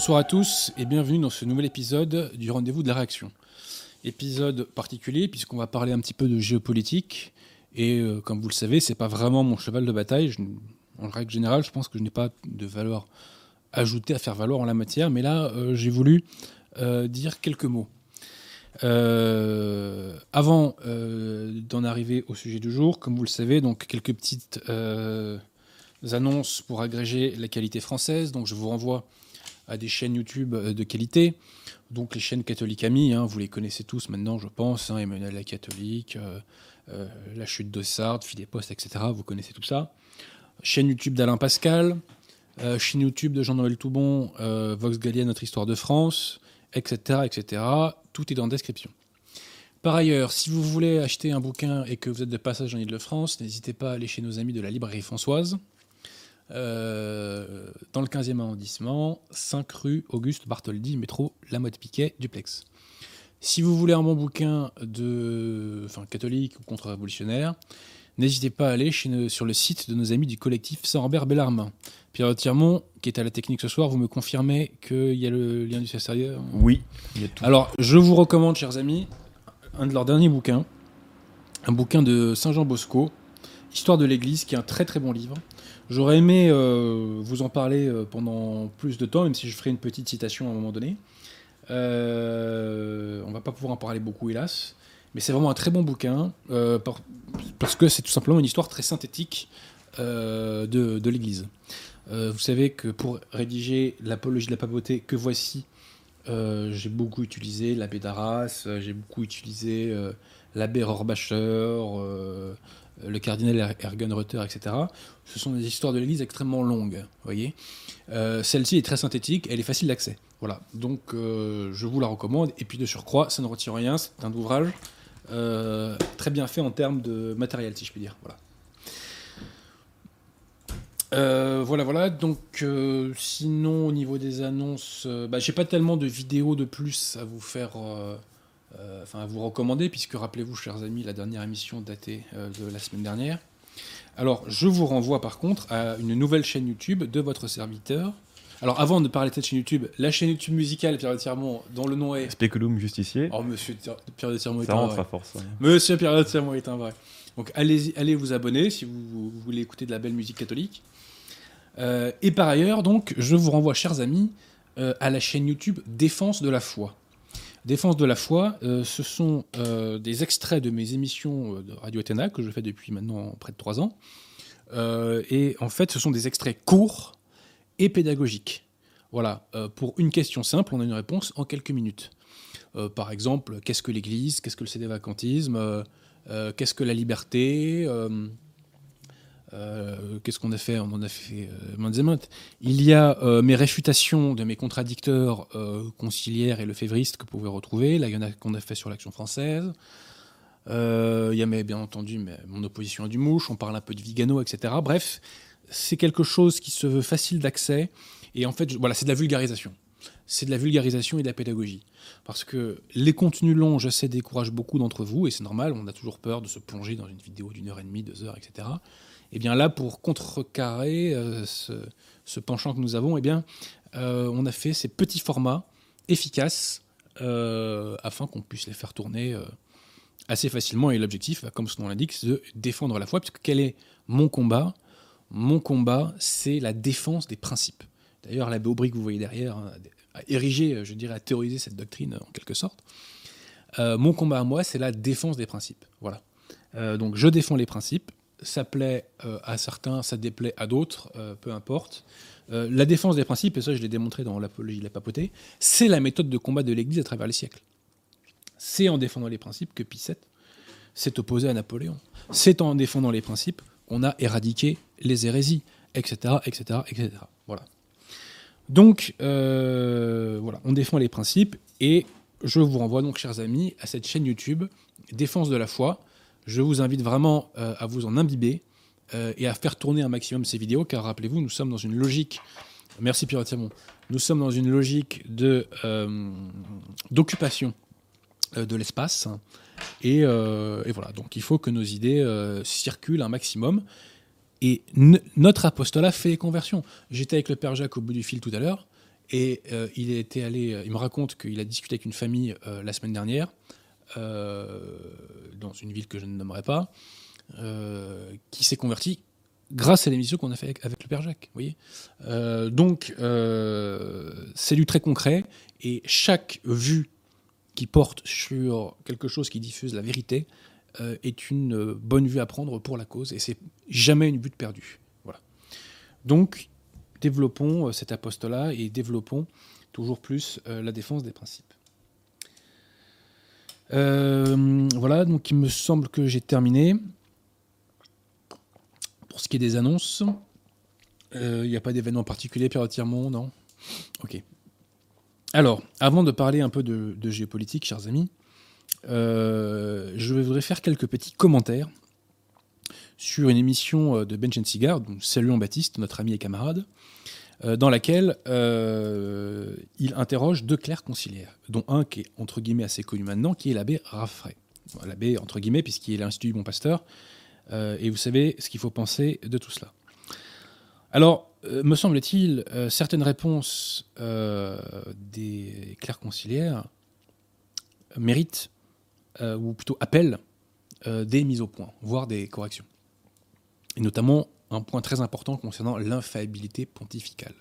Bonsoir à tous et bienvenue dans ce nouvel épisode du Rendez-vous de la Réaction. Épisode particulier puisqu'on va parler un petit peu de géopolitique et euh, comme vous le savez, c'est pas vraiment mon cheval de bataille. En règle générale, je pense que je n'ai pas de valeur ajoutée à faire valoir en la matière, mais là, euh, j'ai voulu euh, dire quelques mots. Avant d'en arriver au sujet du jour, comme vous le savez, donc quelques petites annonces pour agréger la qualité française. Donc je vous renvoie à des chaînes YouTube euh, de qualité. Donc les chaînes catholiques amies, hein, vous les connaissez tous maintenant, je pense. hein, Emmanuel la catholique, euh, euh, la chute de Sardes, Post, etc. Vous connaissez tout ça. Chaîne YouTube d'Alain Pascal, chaîne YouTube de Jean-Noël Toubon, Vox Gallia, Notre Histoire de France, etc., etc. Tout est dans la description. Par ailleurs, si vous voulez acheter un bouquin et que vous êtes de passage en Ile-de-France, n'hésitez pas à aller chez nos amis de la librairie Françoise, euh, dans le 15e arrondissement, 5 rue Auguste Bartholdi, métro La Motte Piquet, duplex. Si vous voulez un bon bouquin de, enfin, catholique ou contre-révolutionnaire, n'hésitez pas à aller chez nos- sur le site de nos amis du collectif Saint-Robert Bellarmin. Pierre Tirmont, qui est à la technique ce soir, vous me confirmez qu'il y a le lien du CSRIE Oui, il y a tout. alors, je vous recommande, chers amis, un de leurs derniers bouquins, un bouquin de Saint-Jean Bosco, Histoire de l'Église, qui est un très très bon livre. J'aurais aimé euh, vous en parler euh, pendant plus de temps, même si je ferai une petite citation à un moment donné. Euh, on va pas pouvoir en parler beaucoup, hélas. Mais c'est vraiment un très bon bouquin, euh, par- parce que c'est tout simplement une histoire très synthétique de, de l'Église. Vous savez que pour rédiger l'apologie de la papauté que voici, j'ai beaucoup utilisé l'abbé d'Arras, j'ai beaucoup utilisé l'abbé Rohrbacher, euh, le cardinal Er- Ergenreuther, etc. Ce sont des histoires de l'Église extrêmement longues, voyez. Euh, Celle-ci est très synthétique, elle est facile d'accès. Voilà, donc euh, je vous la recommande. Et puis de surcroît, ça ne retire rien, c'est un ouvrage euh, très bien fait en termes de matériel, si je puis dire. Voilà. Voilà. Donc, sinon, au niveau des annonces, bah, j'ai pas tellement de vidéos de plus à vous faire, enfin, à vous recommander, puisque rappelez-vous, chers amis, la dernière émission datée euh, de la semaine dernière. Alors, je vous renvoie par contre à une nouvelle chaîne YouTube de votre serviteur. Alors, avant de parler de cette chaîne YouTube, la chaîne YouTube musicale Pierre de Tirmont, dont le nom est. Speculum justicier, Oh, monsieur Pierre de Tirmont est ça un rentre vrai. à force. hein. Monsieur Pierre de Tirmont est un vrai. Donc allez, allez vous abonner si vous, vous voulez écouter de la belle musique catholique. Euh, et par ailleurs, donc, je vous renvoie, chers amis, euh, à la chaîne YouTube Défense de la foi. Défense de la foi, euh, ce sont euh, des extraits de mes émissions euh, de Radio Athéna que je fais depuis maintenant près de trois ans. Et en fait, ce sont des extraits courts et pédagogiques. Voilà, pour une question simple, on a une réponse en quelques minutes. Par exemple, qu'est-ce que l'Église? Qu'est-ce que le cédévacantisme euh, euh, Qu'est-ce que la liberté? Euh, Qu'est-ce qu'on a fait? On en a fait euh, maintes et. Il y a euh, mes réfutations de mes contradicteurs euh, conciliaires et lefévristes que vous pouvez retrouver. Là, il y en a qu'on a fait sur l'Action française. Il y a mes- bien entendu mes- mon opposition à Dumouche. On parle un peu de Vigano, etc. Bref, c'est quelque chose qui se veut facile d'accès. Et en fait, voilà, c'est de la vulgarisation. C'est de la vulgarisation et de la pédagogie. Parce que les contenus longs, je sais, découragent beaucoup d'entre vous, et c'est normal, on a toujours peur de se plonger dans une vidéo d'une heure et demie, deux heures, etc. Et bien là, pour contrecarrer euh, ce, penchant que nous avons, eh bien, euh, on a fait ces petits formats efficaces euh, afin qu'on puisse les faire tourner assez facilement. Et l'objectif, bah, comme son nom l'indique, c'est de défendre la foi, puisque quel est mon combat? Mon combat, c'est la défense des principes. D'ailleurs, l'abbé Aubry que vous voyez derrière a érigé, je dirais, a théorisé cette doctrine en quelque sorte. Mon combat à moi, c'est la défense des principes. Voilà. Donc je défends les principes. Ça plaît euh, à certains, ça déplaît à d'autres, euh, peu importe. Euh, la défense des principes, et ça je l'ai démontré dans l'apologie de la papauté, c'est la méthode de combat de l'Église à travers les siècles. C'est en défendant les principes que Pie s'est opposé à Napoléon. C'est en défendant les principes qu'on a éradiqué les hérésies, etc., etc., etc. Voilà. Donc, voilà, on défend les principes et je vous renvoie donc, chers amis, à cette chaîne YouTube, Défense de la foi. Je vous invite vraiment euh, à vous en imbiber euh, et à faire tourner un maximum ces vidéos, car rappelez-vous, nous sommes dans une logique. Merci Pierre Thiamon. Nous sommes dans une logique de euh, d'occupation de l'espace. Et, euh, et voilà, donc il faut que nos idées circulent un maximum. Et notre apostolat fait les conversions. J'étais avec le Père Jacques au bout du fil tout à l'heure, Et il était allé, il me raconte qu'il a discuté avec une famille la semaine dernière, dans une ville que je ne nommerai pas, qui s'est converti grâce à l'émission qu'on a fait avec, le Père Jacques. Voyez donc, c'est du très concret, et chaque vue qui porte sur quelque chose qui diffuse la vérité est une bonne vue à prendre pour la cause, et c'est jamais une butte perdue. Voilà. Donc, développons euh, cet apostolat et développons toujours plus euh, la défense des principes. Euh, voilà, donc il me semble que j'ai terminé. Pour ce qui est des annonces, il n'y a pas d'événement particulier, Pierre Tirmont, non? Ok. Alors, avant de parler un peu de, géopolitique, chers amis, je voudrais faire quelques petits commentaires sur une émission de Benjen Cigar, Salut Baptiste, notre ami et camarade, euh, dans laquelle euh, il interroge deux clercs conciliaires, dont un qui est entre guillemets assez connu maintenant, qui est l'abbé Raffray. L'abbé entre guillemets, puisqu'il est l'Institut du Bon Pasteur, euh, et vous savez ce qu'il faut penser de tout cela. Alors, me semble-t-il, certaines réponses des clercs conciliaires méritent, ou plutôt appellent, des mises au point, voire des corrections. Et notamment un point très important concernant l'infaillibilité pontificale.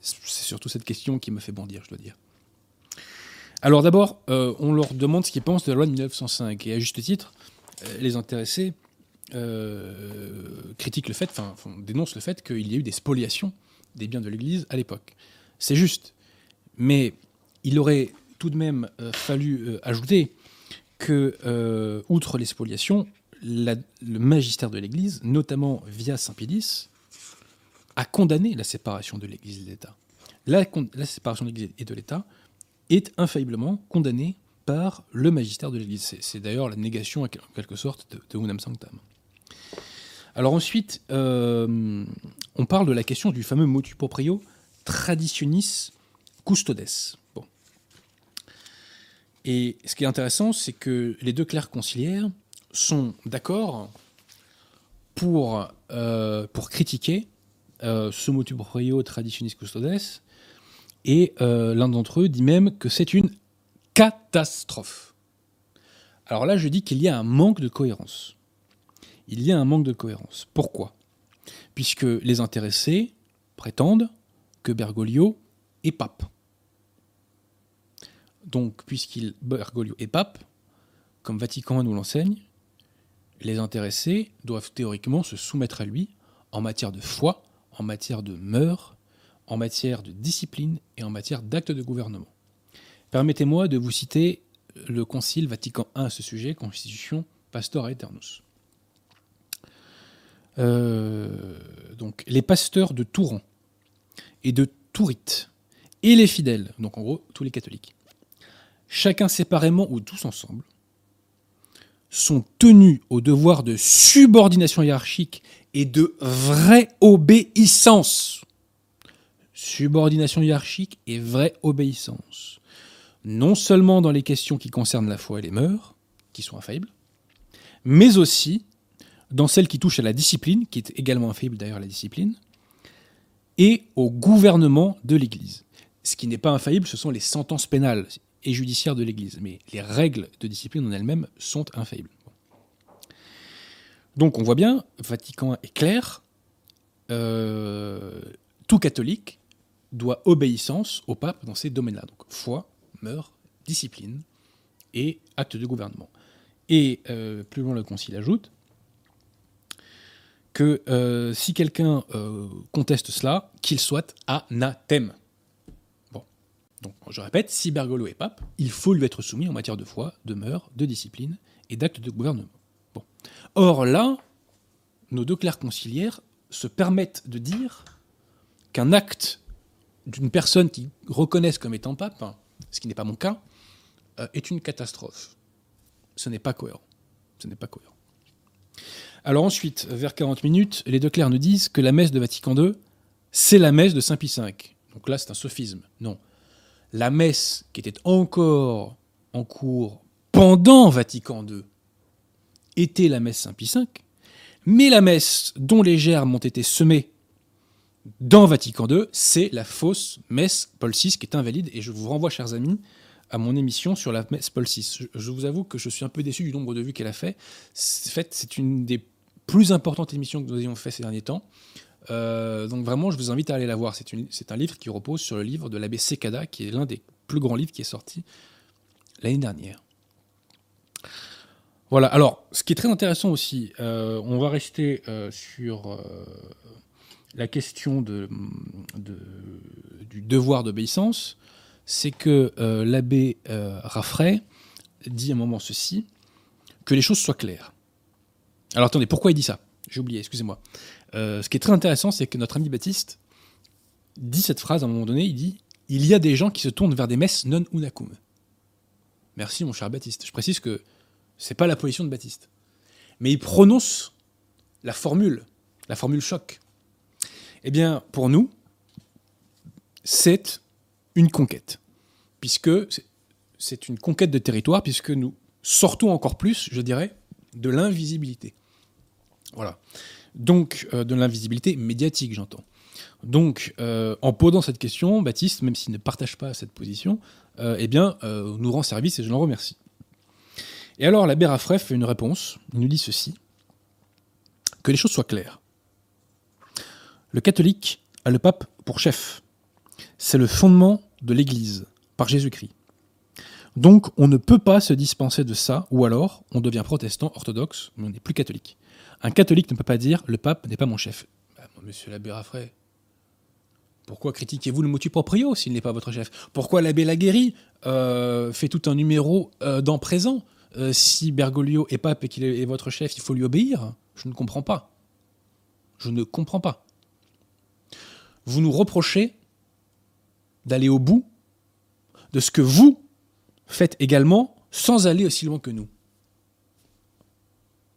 C'est surtout cette question qui me fait bondir, je dois dire. Alors d'abord, euh, on leur demande ce qu'ils pensent de la loi de 1905, et à juste titre, euh, les intéressés euh, critiquent le fait, enfin dénoncent le fait qu'il y a eu des spoliations des biens de l'Église à l'époque. C'est juste, mais il aurait tout de même fallu ajouter que, outre les spoliations, le magistère de l'Église, notamment via Saint Pédis, a condamné la séparation de l'Église et de l'État. La, séparation de l'Église et de l'État est infailliblement condamnée par le magistère de l'Église. C'est d'ailleurs la négation, en quelque sorte, de, de Unam Sanctam. Alors ensuite, euh, on parle de la question du fameux motu proprio traditionis custodes. Bon. Et ce qui est intéressant, c'est que les deux clercs conciliaires sont d'accord pour, euh, pour critiquer euh, ce motu proprio traditionis custodes, et euh, l'un d'entre eux dit même que c'est une catastrophe. Alors là, je dis qu'il y a un manque de cohérence. Il y a un manque de cohérence. Pourquoi? Puisque les intéressés prétendent que Bergoglio est pape. Donc, puisqu'il Bergoglio est pape, comme Vatican nous l'enseigne, les intéressés doivent théoriquement se soumettre à lui en matière de foi, en matière de mœurs, en matière de discipline et en matière d'actes de gouvernement. Permettez-moi de vous citer le Concile Vatican I à ce sujet, Constitution Pastor Aeternus. Euh, donc, les pasteurs de Touran et de Tourite et les fidèles, donc en gros tous les catholiques, chacun séparément ou tous ensemble, sont tenus au devoir de subordination hiérarchique et de vraie obéissance. Subordination hiérarchique et vraie obéissance. Non seulement dans les questions qui concernent la foi et les mœurs, qui sont infaillibles, mais aussi dans celles qui touchent à la discipline, qui est également infaillible d'ailleurs la discipline, et au gouvernement de l'Église. Ce qui n'est pas infaillible, ce sont les sentences pénales et judiciaire de l'Église. Mais les règles de discipline en elles-mêmes sont infaillibles. Donc on voit bien, Vatican est clair, euh, tout catholique doit obéissance au pape dans ces domaines-là. Donc foi, mœurs, discipline et acte de gouvernement. Et euh, plus loin, le Concile ajoute que euh, si quelqu'un conteste cela, qu'il soit anathème. Donc, je répète, si Bergoglio est pape, il faut lui être soumis en matière de foi, de mœurs, de discipline et d'actes de gouvernement. Bon. Or là, nos deux clercs conciliaires se permettent de dire qu'un acte d'une personne qui reconnaissent comme étant pape, ce qui n'est pas mon cas, euh, est une catastrophe. Ce n'est pas cohérent. Ce n'est pas cohérent. Alors ensuite, vers 40 minutes, les deux clercs nous disent que la messe de Vatican II, c'est la messe de Saint Pie V. Donc là, c'est un sophisme. Non la messe qui était encore en cours pendant Vatican II était la messe Saint-Pie V, mais la messe dont les germes ont été semés dans Vatican II, c'est la fausse messe Paul VI qui est invalide. Et je vous renvoie, chers amis, à mon émission sur la messe Paul VI. Je, vous avoue que je suis un peu déçu du nombre de vues qu'elle a fait. En fait, c'est une des plus importantes émissions que nous ayons fait ces derniers temps. Euh, donc vraiment, je vous invite à aller la voir. C'est un livre qui repose sur le livre de l'abbé Sekada, qui est l'un des plus grands livres qui est sorti l'année dernière. Voilà, alors, ce qui est très intéressant aussi, euh, on va rester euh, sur la question du devoir d'obéissance, c'est que l'abbé Raffray dit à un moment ceci, que les choses soient claires. Alors attendez, pourquoi il dit ça? J'ai oublié, excusez-moi. Euh, ce qui est très intéressant, c'est que notre ami Baptiste dit cette phrase à un moment donné, il dit « Il y a des gens qui se tournent vers des messes non unacum ». Merci mon cher Baptiste. Je précise que c'est pas la position de Baptiste. Mais il prononce la formule, la formule choc. Eh bien, pour nous, c'est une conquête. Puisque c'est une conquête de territoire, puisque nous sortons encore plus, je dirais, de l'invisibilité. Voilà. Donc, euh, de l'invisibilité médiatique, j'entends. Donc, euh, en posant cette question, Baptiste, même s'il ne partage pas cette position, euh, eh bien, nous rend service et je l'en remercie. Et alors, l'abbé Raffray fait une réponse. Il nous dit ceci que les choses soient claires. Le catholique a le pape pour chef. C'est le fondement de l'Église, par Jésus-Christ. Donc, on ne peut pas se dispenser de ça, ou alors on devient protestant orthodoxe, mais on n'est plus catholique. Un catholique ne peut pas dire le pape n'est pas mon chef. Bah, monsieur l'abbé Raffray, pourquoi critiquez-vous le motu proprio s'il n'est pas votre chef? Pourquoi l'abbé Laguéry euh, fait tout un numéro euh, dans présent? Euh, Si Bergoglio est pape et qu'il est votre chef, il faut lui obéir Je ne comprends pas. Je ne comprends pas. Vous nous reprochez d'aller au bout de ce que vous faites également sans aller aussi loin que nous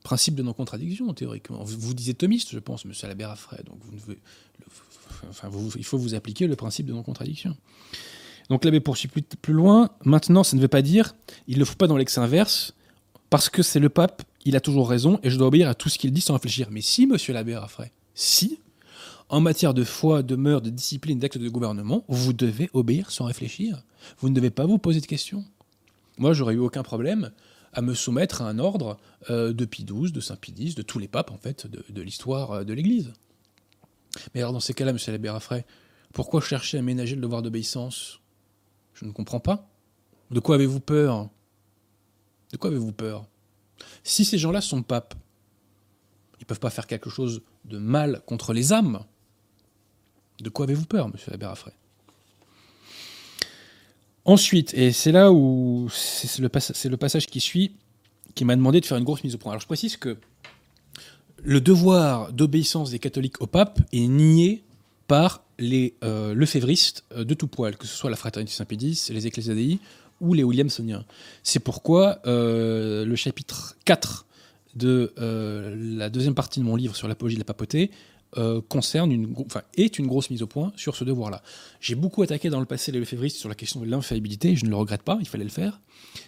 principe de non-contradiction, théoriquement. Vous, disiez thomiste, je pense, monsieur Albert Affray, donc il faut vous appliquer le principe de non-contradiction. Donc l'abbé poursuit plus, plus loin. Maintenant, ça ne veut pas dire, il ne faut pas dans l'ex inverse, parce que c'est le pape, il a toujours raison, et je dois obéir à tout ce qu'il dit sans réfléchir. Mais si, monsieur l'abbé Raffray, si, en matière de foi, de mœurs, de discipline, d'actes de gouvernement, vous devez obéir sans réfléchir. Vous ne devez pas vous poser de questions. Moi, j'aurais eu aucun problème à me soumettre à un ordre euh, de Pie XII, de Saint Pie X, de tous les papes en fait de, l'histoire euh, de l'Église. Mais alors dans ces cas-là, monsieur l'abbé Raffray, pourquoi chercher à ménager le devoir d'obéissance? Je ne comprends pas. De quoi avez-vous peur? De quoi avez-vous peur? Si ces gens-là sont papes, ils ne peuvent pas faire quelque chose de mal contre les âmes. De quoi avez-vous peur, monsieur l'abbé Raffray Ensuite, et c'est là où c'est le, passage qui suit, qui m'a demandé de faire une grosse mise au point. Alors je précise que le devoir d'obéissance des catholiques au pape est nié par les euh, lefévristes euh, de tout poil, que ce soit la Fraternité Saint-Pédis, les Ecclésiadei ou les Williamsoniens. C'est pourquoi euh, le chapitre 4 de la deuxième partie de mon livre sur l'apologie de la papauté euh, concerne une, enfin, est une grosse mise au point sur ce devoir-là. J'ai beaucoup attaqué dans le passé les lefévristes sur la question de l'infaillibilité, je ne le regrette pas, il fallait le faire,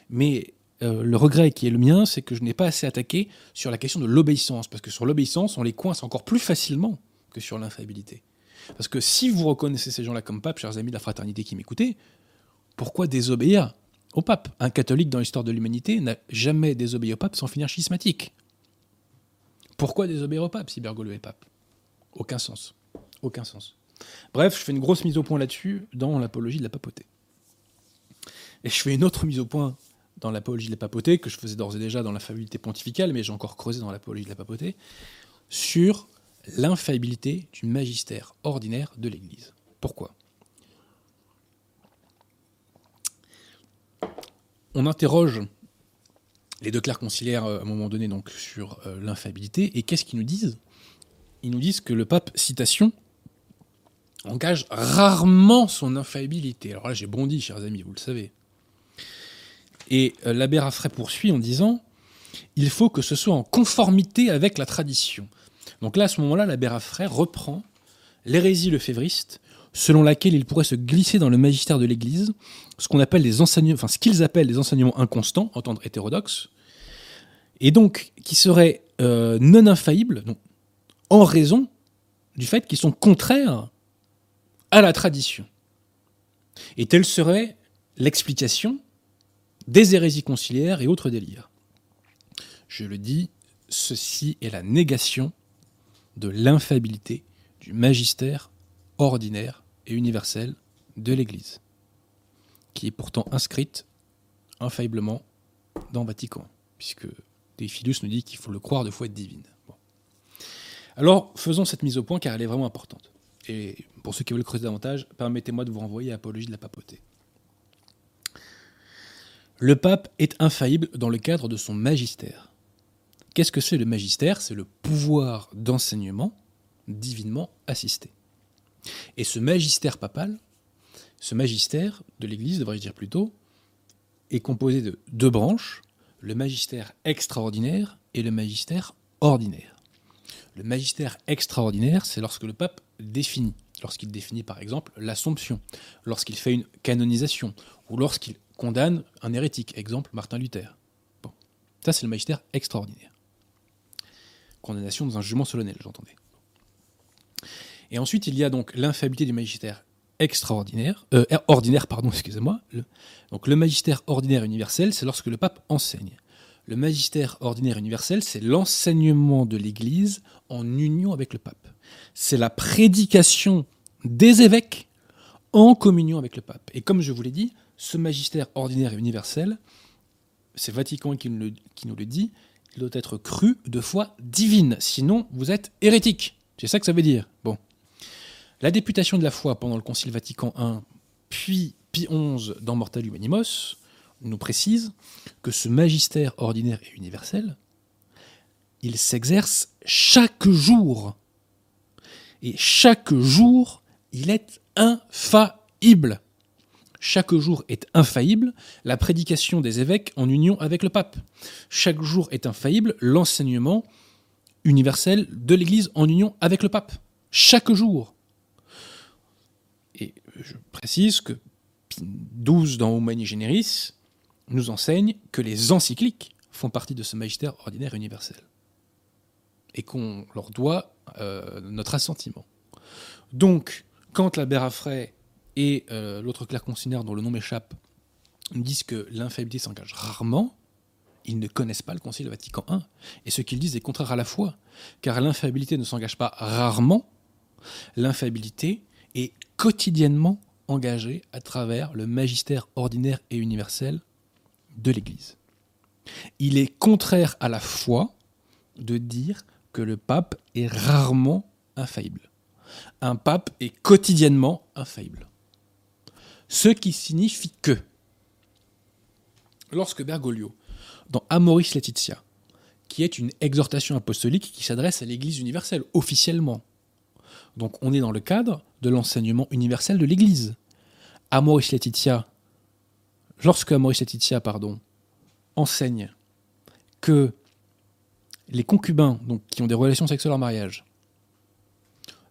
mais euh, le regret qui est le mien, c'est que je n'ai pas assez attaqué sur la question de l'obéissance, parce que sur l'obéissance, on les coince encore plus facilement que sur l'infaillibilité. Parce que si vous reconnaissez ces gens-là comme pape, chers amis de la fraternité qui m'écoutez, pourquoi désobéir au pape? Un catholique dans l'histoire de l'humanité n'a jamais désobéi au pape sans finir schismatique. Pourquoi désobéir au pape si Bergoglio est pape? Aucun sens. Aucun sens. Bref, je fais une grosse mise au point là-dessus dans l'apologie de la papauté. Et je fais une autre mise au point dans l'apologie de la papauté, que je faisais d'ores et déjà dans la pontificale, mais j'ai encore creusé dans l'apologie de la papauté, sur l'infaillibilité du magistère ordinaire de l'Église. Pourquoi? On interroge les deux clercs conciliaires euh, à un moment donné donc sur euh, l'infaillibilité, et qu'est-ce qu'ils nous disent? Ils nous disent que le pape, citation, engage rarement son infaillibilité. Alors là, j'ai bondi, chers amis, vous le savez. Et euh, l'abbé Raffray poursuit en disant il faut que ce soit en conformité avec la tradition. Donc là, à ce moment-là, l'abbé Raffray reprend l'hérésie lefévriste, selon laquelle il pourrait se glisser dans le magistère de l'Église ce qu'on appelle les enseignements, ce qu'ils appellent les enseignements inconstants, entendre hétérodoxes, et donc qui seraient euh, non infaillibles, en raison du fait qu'ils sont contraires à la tradition. Et telle serait l'explication des hérésies conciliaires et autres délires. Je le dis, ceci est la négation de l'infaillibilité du magistère ordinaire et universel de l'Église, qui est pourtant inscrite infailliblement dans Vatican, puisque Déphilus nous dit qu'il faut le croire de foi divine. Alors, faisons cette mise au point car elle est vraiment importante. Et pour ceux qui veulent creuser davantage, permettez-moi de vous renvoyer à Apologie de la papauté. Le pape est infaillible dans le cadre de son magistère. Qu'est-ce que c'est le magistère? C'est le pouvoir d'enseignement divinement assisté. Et ce magistère papal, ce magistère de l'Église, devrais-je dire plutôt, est composé de deux branches, le magistère extraordinaire et le magistère ordinaire. Le magistère extraordinaire, c'est lorsque le pape définit, lorsqu'il définit par exemple l'Assomption, lorsqu'il fait une canonisation, ou lorsqu'il condamne un hérétique, exemple Martin Luther. Bon. Ça, c'est le magistère extraordinaire. Condamnation dans un jugement solennel, j'entendais. Et ensuite, il y a donc l'infaillibilité du magistère extraordinaire, euh, ordinaire, pardon, excusez-moi. donc le magistère ordinaire universel, c'est lorsque le pape enseigne. Le magistère ordinaire universel, c'est l'enseignement de l'Église en union avec le pape. C'est la prédication des évêques en communion avec le pape. Et comme je vous l'ai dit, ce magistère ordinaire et universel, c'est Vatican qui nous, le, qui nous le dit, il doit être cru de foi divine, sinon vous êtes hérétique. C'est ça que ça veut dire. Bon. La députation de la foi pendant le Concile Vatican I, puis Pie XI dans Mortal Humanimos, nous précise que ce magistère ordinaire et universel, il s'exerce chaque jour. Et chaque jour, il est infaillible. Chaque jour est infaillible la prédication des évêques en union avec le pape. Chaque jour est infaillible l'enseignement universel de l'Église en union avec le pape. Chaque jour. Et je précise que 12 dans Humani Generis nous enseigne que les encycliques font partie de ce magistère ordinaire universel et qu'on leur doit euh, notre assentiment. Donc, quand la Bérafray et euh, l'autre clerc conciliaire dont le nom m'échappe disent que l'infaillibilité s'engage rarement, ils ne connaissent pas le Concile Vatican I. Et ce qu'ils disent est contraire à la foi, car l'infaillibilité ne s'engage pas rarement, l'infaillibilité est quotidiennement engagée à travers le magistère ordinaire et universel de l'Église. Il est contraire à la foi de dire que le pape est rarement infaillible. Un pape est quotidiennement infaillible. Ce qui signifie que, lorsque Bergoglio, dans Amoris Laetitia, qui est une exhortation apostolique qui s'adresse à l'Église universelle, officiellement, donc on est dans le cadre de l'enseignement universel de l'Église. Amoris Laetitia lorsque Maurice Laetitia pardon, enseigne que les concubins, donc qui ont des relations sexuelles en mariage,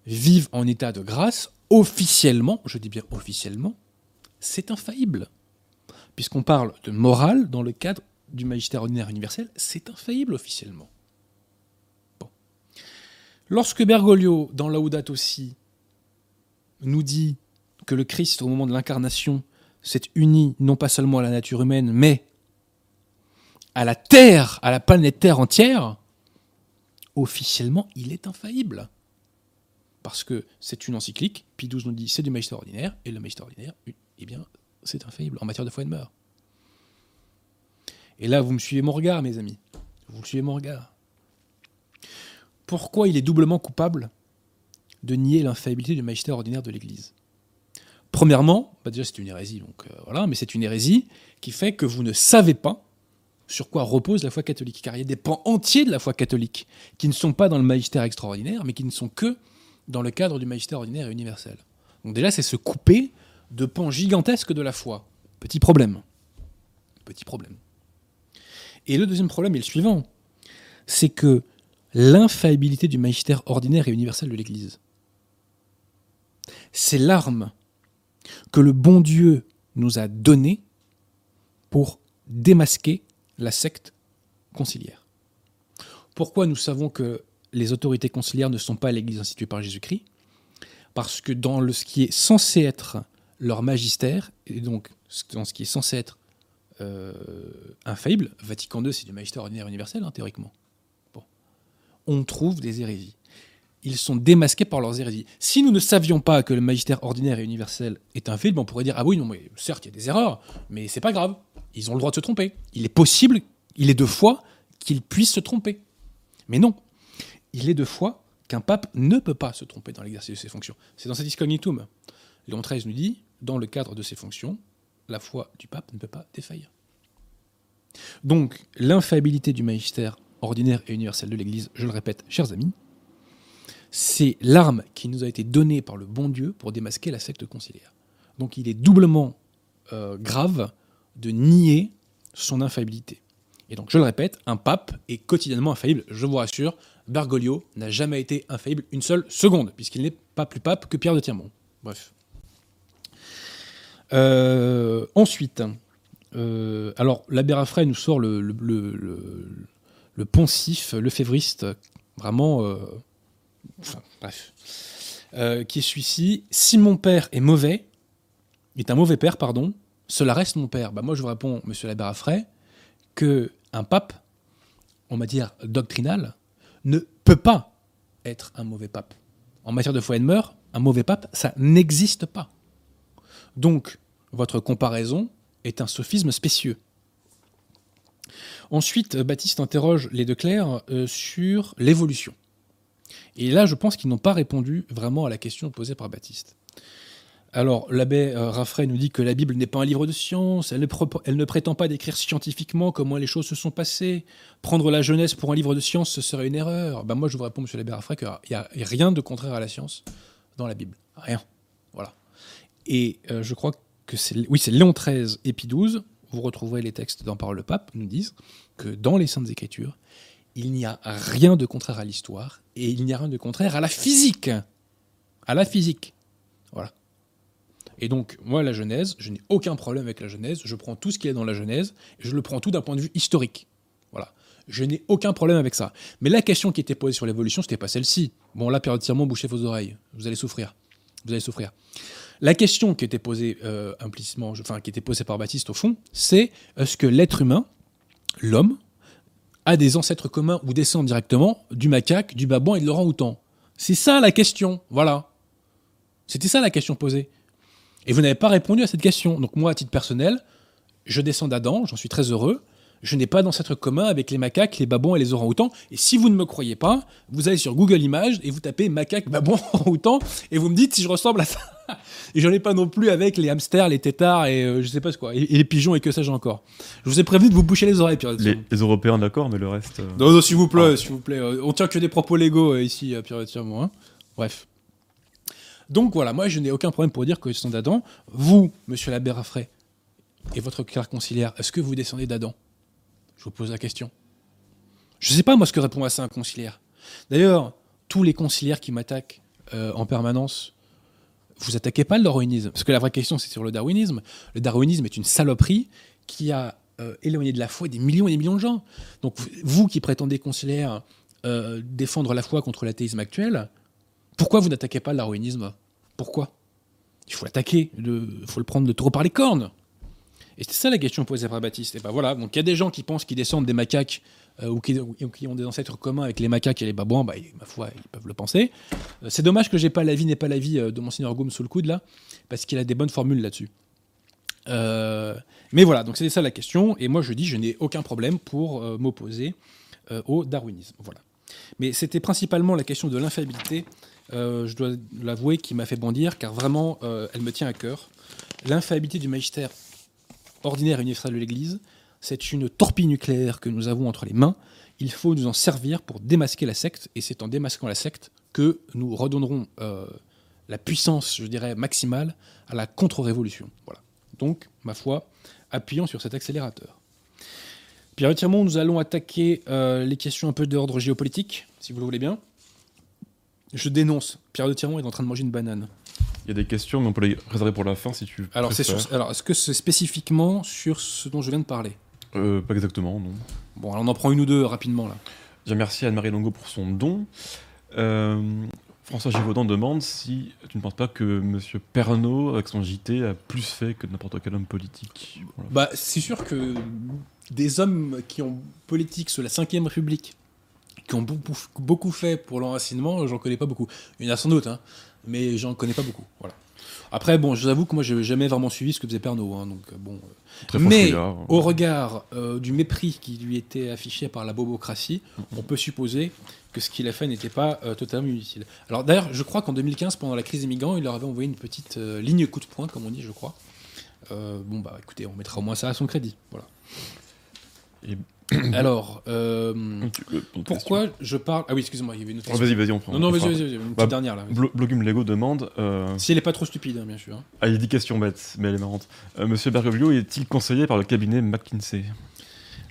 vivent en état de grâce, officiellement, je dis bien officiellement, c'est infaillible. Puisqu'on parle de morale dans le cadre du magistère ordinaire universel, c'est infaillible officiellement. Lorsque Bergoglio, dans Laudato aussi, nous dit que le Christ, au moment de l'incarnation, s'est uni non pas seulement à la nature humaine, mais à la Terre, à la planète Terre entière, officiellement, il est infaillible. Parce que c'est une encyclique, Pie XII nous dit c'est du magistère ordinaire, et le magistère ordinaire, eh bien, c'est infaillible en matière de foi et de mœurs. Et là, vous me suivez mon regard, mes amis. Vous me suivez mon regard. Pourquoi il est doublement coupable de nier l'infaillibilité du magistère ordinaire de l'Église? Premièrement, déjà c'est une hérésie, donc euh, voilà, mais c'est une hérésie qui fait que vous ne savez pas sur quoi repose la foi catholique, car il y a des pans entiers de la foi catholique qui ne sont pas dans le magistère extraordinaire, mais qui ne sont que dans le cadre du magistère ordinaire et universel. Donc déjà, c'est se couper de pans gigantesques de la foi. Petit problème. Petit problème. Et le deuxième problème est le suivant, c'est que l'infaillibilité du magistère ordinaire et universel de l'Église, c'est l'arme que le bon Dieu nous a donné pour démasquer la secte conciliaire. Pourquoi nous savons que les autorités conciliaires ne sont pas l'Église instituée par Jésus-Christ? Parce que dans ce qui est censé être leur magistère, et donc dans ce qui est censé être euh, infaillible, Vatican II, c'est du magistère ordinaire universel, hein, théoriquement. On trouve des hérésies. Ils sont démasqués par leurs hérésies. Si nous ne savions pas que le magistère ordinaire et universel est infaillible, on pourrait dire Ah oui, non, mais certes, il y a des erreurs, mais c'est pas grave. Ils ont le droit de se tromper. Il est possible, il est de foi qu'ils puissent se tromper. Mais non, il est de foi qu'un pape ne peut pas se tromper dans l'exercice de ses fonctions. C'est dans Satis Cognitum. Léon XIII nous dit, dans le cadre de ses fonctions, la foi du pape ne peut pas défaillir. Donc, l'infaillibilité du magistère ordinaire et universel de l'Église, je le répète, chers amis, c'est l'arme qui nous a été donnée par le bon Dieu pour démasquer la secte conciliaire. Donc il est doublement euh, grave de nier son infaillibilité. Et donc je le répète, un pape est quotidiennement infaillible, je vous rassure, Bergoglio n'a jamais été infaillible une seule seconde, puisqu'il n'est pas plus pape que Pierre de Tirmont. Bref. Euh, ensuite, euh, alors l'abbé nous sort le, le, poncif, le févriste, vraiment. Euh, qui est celui-ci. Si mon père est mauvais, est un mauvais père, pardon, cela reste mon père. Bah, moi, je vous réponds, monsieur l'abbé Raffray, que un pape, en matière doctrinale, ne peut pas être un mauvais pape. En matière de foi et de mœurs, un mauvais pape, ça n'existe pas. Donc, votre comparaison est un sophisme spécieux. Ensuite, Baptiste interroge les deux clercs euh, sur l'évolution. Et là, je pense qu'ils n'ont pas répondu vraiment à la question posée par Baptiste. Alors, l'abbé euh, Raffray nous dit que la Bible n'est pas un livre de science, elle ne, prétend pas décrire scientifiquement comment les choses se sont passées. Prendre la jeunesse pour un livre de science, ce serait une erreur. Ben moi, je vous réponds, monsieur l'abbé Raffray, qu'il n'y a, rien de contraire à la science dans la Bible. Rien. Voilà. Et euh, je crois que c'est, oui, c'est Léon XIII et vous retrouverez les textes dans Parole le Pape, nous disent que dans les Saintes Écritures, il n'y a rien de contraire à l'histoire et il n'y a rien de contraire à la physique. À la physique. Voilà. Et donc, moi, la Genèse, je n'ai aucun problème avec la Genèse. Je prends tout ce qui est dans la Genèse et je le prends tout d'un point de vue historique. Voilà. Je n'ai aucun problème avec ça. Mais la question qui était posée sur l'évolution, c'était pas celle-ci. Bon, là, périodiquement, bouchez vos oreilles. Vous allez souffrir. Vous allez souffrir. La question qui était posée euh, implicitement, enfin, qui était posée par Baptiste au fond, c'est est-ce que l'être humain, l'homme, a des ancêtres communs ou descend directement du macaque, du babouin et de l'orang-outan C'est ça la question. Voilà. C'était ça la question posée. Et vous n'avez pas répondu à cette question. Donc moi, à titre personnel, je descends d'Adam, j'en suis très heureux. Je n'ai pas d'ancêtre commun avec les macaques, les babons et les orang-outans. Et si vous ne me croyez pas, vous allez sur Google Images et vous tapez macaque, babon, orang-outan et vous me dites si je ressemble à ça. et j'en ai pas non plus avec les hamsters, les têtards et euh, je sais pas ce quoi, et, les pigeons et que sais-je encore. Je vous ai prévenu de vous boucher les oreilles, Pierre. Les, les Européens, d'accord, mais le reste. Euh, non, non, s'il vous plaît, ah. s'il vous plaît. Euh, on tient que des propos légaux ici, Pierre. Moi, hein. Bref. Donc voilà, moi je n'ai aucun problème pour dire que je sont d'Adam. Vous, monsieur l'abbé Raffray, et votre clerc conciliaire, est-ce que vous descendez d'Adam? Je vous pose la question. Je ne sais pas moi ce que répond à ça un conciliaire. D'ailleurs, tous les conciliaires qui m'attaquent euh, en permanence, vous attaquez pas le darwinisme. Parce que la vraie question c'est sur le darwinisme. Le darwinisme est une saloperie qui a euh, éloigné de la foi des millions et des millions de gens. Donc vous qui prétendez conciliaire euh, défendre la foi contre l'athéisme actuel, pourquoi vous n'attaquez pas le darwinisme? Pourquoi? Il faut l'attaquer, il faut le prendre de trop par les cornes. Et c'est ça la question posée par Baptiste. Et ben voilà, donc il y a des gens qui pensent qu'ils descendent des macaques euh, ou, qui, ont des ancêtres communs avec les macaques et les babouins, bah, ma foi, ils peuvent le penser. Euh, c'est dommage que j'ai pas l'avis, n'est pas l'avis euh, de Monseigneur Gaume sous le coude là, parce qu'il a des bonnes formules là-dessus. mais voilà, donc c'était ça la question. Et moi je dis, je n'ai aucun problème pour m'opposer au darwinisme. Voilà. Mais c'était principalement la question de l'infaillibilité je dois l'avouer, qui m'a fait bondir, car vraiment, elle me tient à cœur. L'infaillibilité du magistère ordinaire et universel de l'Église, c'est une torpille nucléaire que nous avons entre les mains. Il faut nous en servir pour démasquer la secte, et c'est en démasquant la secte que nous redonnerons euh, la puissance, je dirais, maximale à la contre-révolution. Voilà. Donc, ma foi, appuyons sur cet accélérateur. Pierre Tirmont, nous allons attaquer les questions un peu d'ordre géopolitique, si vous le voulez bien. Je dénonce. Pierre de Tirmont est en train de manger une banane. Il y a des questions, mais on peut les réserver pour la fin si tu. Alors, c'est alors est-ce que c'est spécifiquement sur ce dont je viens de parler? Euh, Pas exactement, non. Bon, alors on en prend une ou deux rapidement là. Bien, merci à Anne-Marie Longo pour son don. Euh, François Givaudan demande si tu ne penses pas que M. Pernaud, avec son JT, a plus fait que n'importe quel homme politique? Voilà. Bah, c'est sûr que des hommes qui ont politique sous la Ve République, qui ont beaucoup, beaucoup fait pour l'enracinement, j'en connais pas beaucoup. Il y en a sans doute, hein, mais j'en connais pas beaucoup. Voilà. Après, bon, je vous avoue que moi, j'ai jamais vraiment suivi ce que faisait Pernod. Hein, donc, euh, bon, Très mais au regard euh, du mépris qui lui était affiché par la bobocratie, on peut supposer que ce qu'il a fait n'était pas euh, totalement inutile. Alors d'ailleurs, je crois qu'en 2015, pendant la crise des migrants, il leur avait envoyé une petite euh, ligne coup de poing, comme on dit, je crois. Euh, bon, bah écoutez, on mettra au moins ça à son crédit. Voilà. Et- Alors, euh, pourquoi je parle... Ah oui, excusez-moi, il y avait une autre question. question. Oh, vas-y, vas-y, on prend. Non, non, on vas-y, vas-y, vas-y, une petite Bah, dernière là. Blo- Blogum Lego demande. euh, Si elle est pas trop stupide, hein, bien sûr. hein. Ah, il y a 10 questions bêtes, mais elle est marrante. Euh, Monsieur Bergoglio est-il conseillé par le cabinet McKinsey?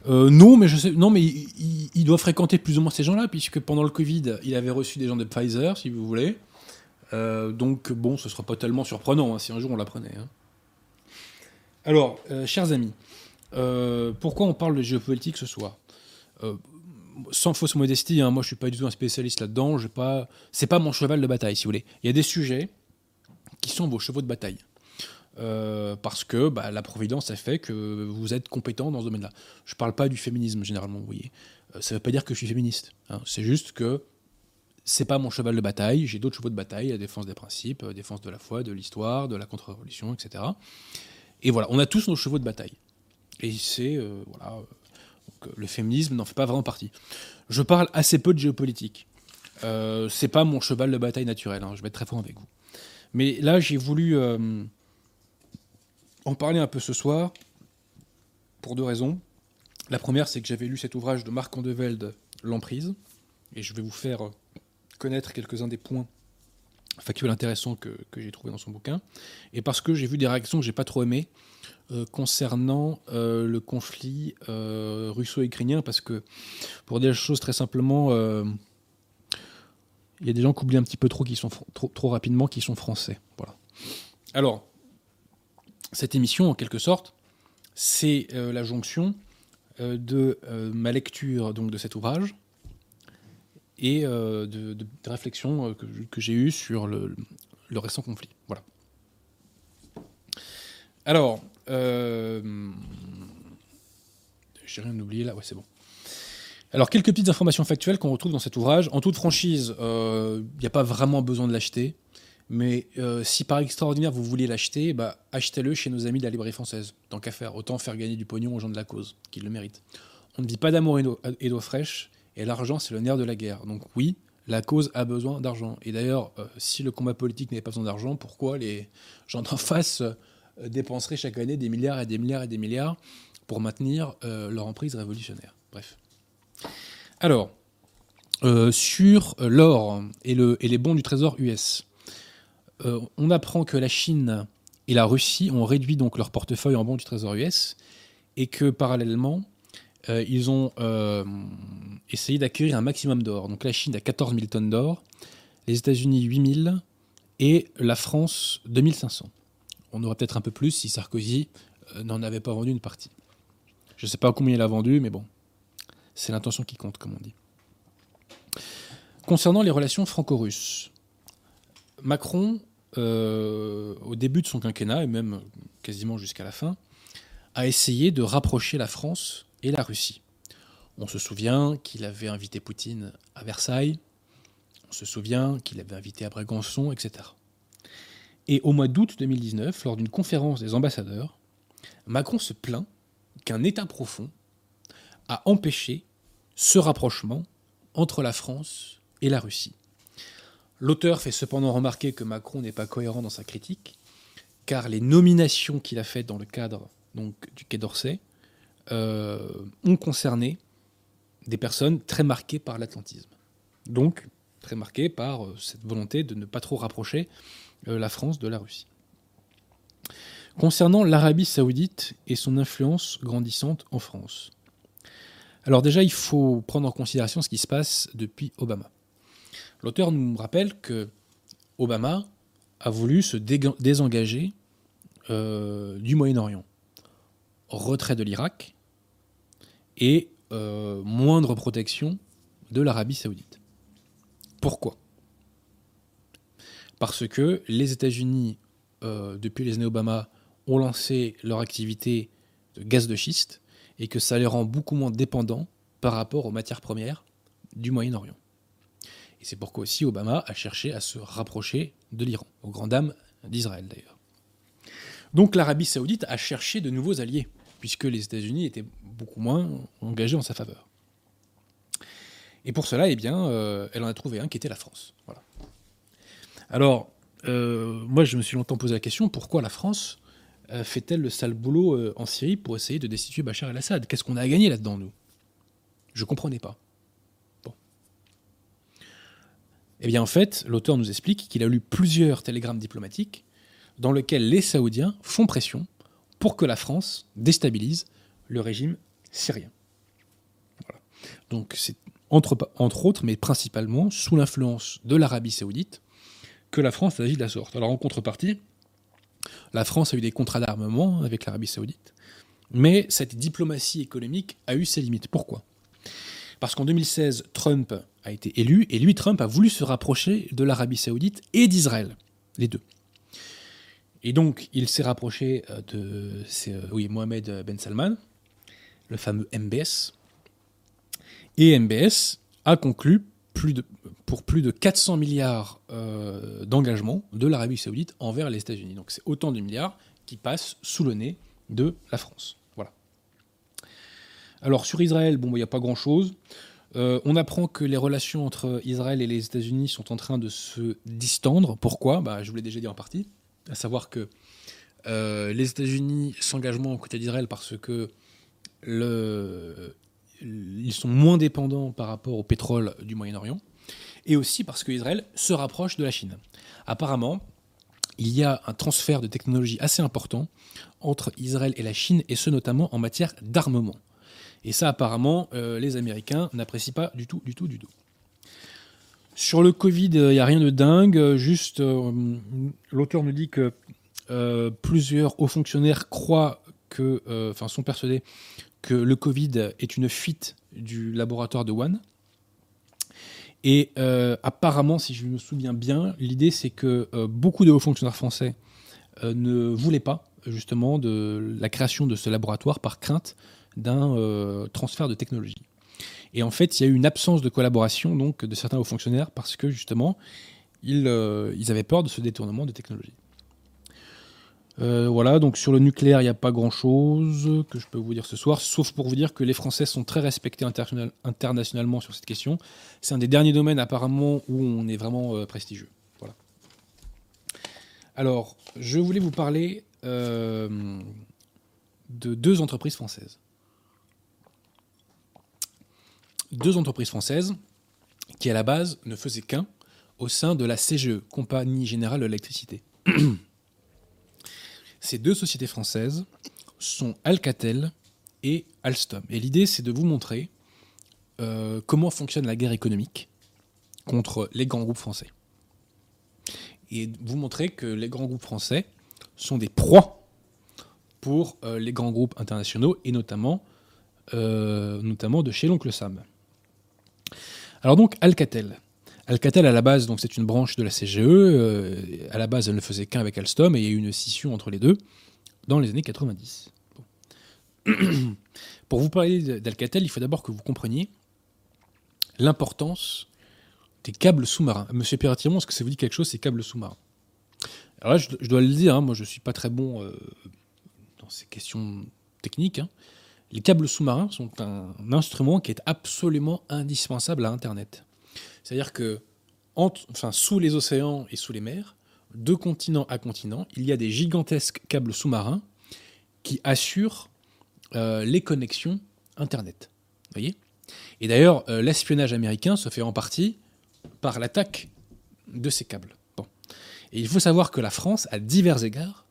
Euh, non, mais je sais, non, mais il, il- il doit fréquenter plus ou moins ces gens-là, puisque pendant le Covid, il avait reçu des gens de Pfizer, si vous voulez. Donc bon, ce sera pas tellement surprenant hein, si un jour on l'apprenait. hein. Alors, chers amis, euh, pourquoi on parle de géopolitique ce soir Euh, Sans fausse modestie, hein, moi je suis pas du tout un spécialiste là-dedans. j'ai Pas, c'est pas mon cheval de bataille, si vous voulez. Il y a des sujets qui sont vos chevaux de bataille. Euh, parce que bah, la providence a fait que vous êtes compétent dans ce domaine-là. Je parle pas du féminisme généralement, vous voyez. Ça veut pas dire que je suis féministe. hein. C'est juste que c'est pas mon cheval de bataille. J'ai d'autres chevaux de bataille, la défense des principes, la défense de la foi, de l'histoire, de la contre-révolution, etc. Et voilà, on a tous nos chevaux de bataille. Et c'est euh, voilà, euh, le féminisme n'en fait pas vraiment partie. Je parle assez peu de géopolitique. Euh, c'est pas mon cheval de bataille naturel. hein, je vais être très franc avec vous. Mais là, j'ai voulu en parler un peu ce soir pour deux raisons. La première, c'est que j'avais lu cet ouvrage de Marc Andevelde, L'emprise, et je vais vous faire connaître quelques-uns des points factuels intéressants que, j'ai trouvés dans son bouquin, et parce que j'ai vu des réactions que j'ai pas trop aimées euh, concernant euh, le conflit euh, russo-ukrainien, parce que pour dire les choses très simplement, il y a des gens qui oublient un petit peu trop, qui sont trop, trop rapidement, qui sont français. Voilà. Alors, cette émission, en quelque sorte, c'est la jonction de ma lecture donc, de cet ouvrage et euh, de, réflexions euh, que, j'ai eues sur le, récent conflit. Voilà. Alors, euh, j'ai rien oublié là, ouais, c'est bon. Alors, quelques petites informations factuelles qu'on retrouve dans cet ouvrage. En toute franchise, il n'y a pas vraiment besoin de l'acheter. Mais si par extraordinaire vous voulez l'acheter, bah, achetez-le chez nos amis de la librairie française. Tant qu'à faire, autant faire gagner du pognon aux gens de la cause, qui le méritent. On ne vit pas d'amour et d'eau fraîche, et l'argent c'est le nerf de la guerre. Donc oui, la cause a besoin d'argent. Et d'ailleurs, euh, si le combat politique n'avait pas besoin d'argent, pourquoi les gens d'en face euh, dépenseraient chaque année des milliards et des milliards et des milliards pour maintenir euh, leur emprise révolutionnaire? Bref. Alors, sur l'or et, et les bons du trésor US. On apprend que la Chine et la Russie ont réduit donc leur portefeuille en bons du Trésor US et que parallèlement, euh, ils ont euh, essayé d'acquérir un maximum d'or. Donc la Chine a 14 000 tonnes d'or, les États-Unis 8 000 et la France 2500. On aurait peut-être un peu plus si Sarkozy euh, n'en avait pas vendu une partie. Je ne sais pas combien il a vendu, mais bon, c'est l'intention qui compte, comme on dit. Concernant les relations franco-russes, Macron, au début de son quinquennat, et même quasiment jusqu'à la fin, a essayé de rapprocher la France et la Russie. On se souvient qu'il avait invité Poutine à Versailles, on se souvient qu'il avait invité à Brégançon, etc. Et au mois d'août 2019, lors d'une conférence des ambassadeurs, Macron se plaint qu'un État profond a empêché ce rapprochement entre la France et la Russie. L'auteur fait cependant remarquer que Macron n'est pas cohérent dans sa critique, car les nominations qu'il a faites dans le cadre donc, du Quai d'Orsay ont concerné des personnes très marquées par l'atlantisme. Donc, très marquées par euh, cette volonté de ne pas trop rapprocher euh, la France de la Russie. Concernant l'Arabie saoudite et son influence grandissante en France. Alors déjà, il faut prendre en considération ce qui se passe depuis Obama. L'auteur nous rappelle que Obama a voulu se désengager euh, du Moyen-Orient. Retrait de l'Irak et euh, moindre protection de l'Arabie saoudite. Pourquoi? Parce que les États-Unis, euh, depuis les années Obama, ont lancé leur activité de gaz de schiste et que ça les rend beaucoup moins dépendants par rapport aux matières premières du Moyen-Orient. Et c'est pourquoi aussi Obama a cherché à se rapprocher de l'Iran, aux grandes dames d'Israël d'ailleurs. Donc l'Arabie saoudite a cherché de nouveaux alliés, puisque les États-Unis étaient beaucoup moins engagés en sa faveur. Et pour cela, eh bien, euh, elle en a trouvé un qui était la France. Voilà. Alors, euh, moi, je me suis longtemps posé la question pourquoi la France euh, fait-elle le sale boulot en Syrie pour essayer de destituer Bachar el-Assad? Qu'est-ce qu'on a à gagner là-dedans, nous? Je ne comprenais pas. Bon. Eh bien, en fait, l'auteur nous explique qu'il a lu plusieurs télégrammes diplomatiques dans lesquels les Saoudiens font pression pour que la France déstabilise le régime syrien. Donc, c'est entre, autres, mais principalement sous l'influence de l'Arabie saoudite, que la France agit de la sorte. Alors en contrepartie, la France a eu des contrats d'armement avec l'Arabie saoudite, mais cette diplomatie économique a eu ses limites. Pourquoi? Parce qu'en 2016, Trump a été élu, et lui, Trump, a voulu se rapprocher de l'Arabie saoudite et d'Israël, les deux. Et donc, il s'est rapproché euh, de euh, Mohamed Ben Salman, le fameux MBS, et MBS a conclu pour plus de 400 milliards euh, d'engagements de l'Arabie saoudite envers les États-Unis. Donc c'est autant de milliards qui passent sous le nez de la France. Voilà. Alors sur Israël, bon, il n'y a pas grand-chose. Euh, on apprend que les relations entre Israël et les États-Unis sont en train de se distendre. Pourquoi? Bah, Je vous l'ai déjà dit en partie. À savoir que euh, les États-Unis s'engagent moins aux côtés d'Israël parce que ils sont moins dépendants par rapport au pétrole du Moyen-Orient, et aussi parce qu'Israël se rapproche de la Chine. Apparemment, il y a un transfert de technologie assez important entre Israël et la Chine, et ce notamment en matière d'armement. Et ça, apparemment, euh, les Américains n'apprécient pas du tout, du tout, du tout. Sur le Covid, il n'y a rien de dingue, juste euh, l'auteur nous dit que euh, plusieurs hauts fonctionnaires croient que, enfin, sont persuadés que le Covid est une fuite du laboratoire de Wuhan. Et euh, apparemment, si je me souviens bien, l'idée c'est que euh, beaucoup de hauts fonctionnaires français euh, ne voulaient pas justement de la création de ce laboratoire par crainte d'un transfert de technologie. Et en fait, il y a eu une absence de collaboration donc de certains hauts fonctionnaires parce que justement, ils, ils avaient peur de ce détournement de technologie. Euh, voilà, donc sur le nucléaire, il n'y a pas grand-chose que je peux vous dire ce soir, sauf pour vous dire que les Français sont très respectés internationalement sur cette question. C'est un des derniers domaines apparemment où on est vraiment euh, prestigieux. Voilà. Alors, je voulais vous parler euh, de deux entreprises françaises. Deux entreprises françaises qui à la base ne faisaient qu'un au sein de la CGE, Compagnie Générale de l'Électricité. Ces deux sociétés françaises sont Alcatel et Alstom. Et l'idée, c'est de vous montrer euh, comment fonctionne la guerre économique contre les grands groupes français. Et vous montrer que les grands groupes français sont des proies pour euh, les grands groupes internationaux et notamment, euh, notamment de chez l'oncle Sam. Alors donc Alcatel. Alcatel, à la base, c'est une branche de la CGE. Euh, à la base, elle ne faisait qu'un avec Alstom et il y a eu une scission entre les deux dans les années 90. Pour vous parler d'Alcatel, il faut d'abord que vous compreniez l'importance des câbles sous-marins. Monsieur Perratimon, est-ce que ça vous dit quelque chose, ces câbles sous-marins? Alors là, je, dois le dire, hein, moi je ne suis pas très bon euh, dans ces questions techniques. Hein. Les câbles sous-marins sont un instrument qui est absolument indispensable à Internet. C'est-à-dire que enfin, sous les océans et sous les mers, de continent à continent, il y a des gigantesques câbles sous-marins qui assurent euh, les connexions Internet. Voyez? Et d'ailleurs, euh, l'espionnage américain se fait en partie par l'attaque de ces câbles. Bon. Et il faut savoir que la France, à divers égards,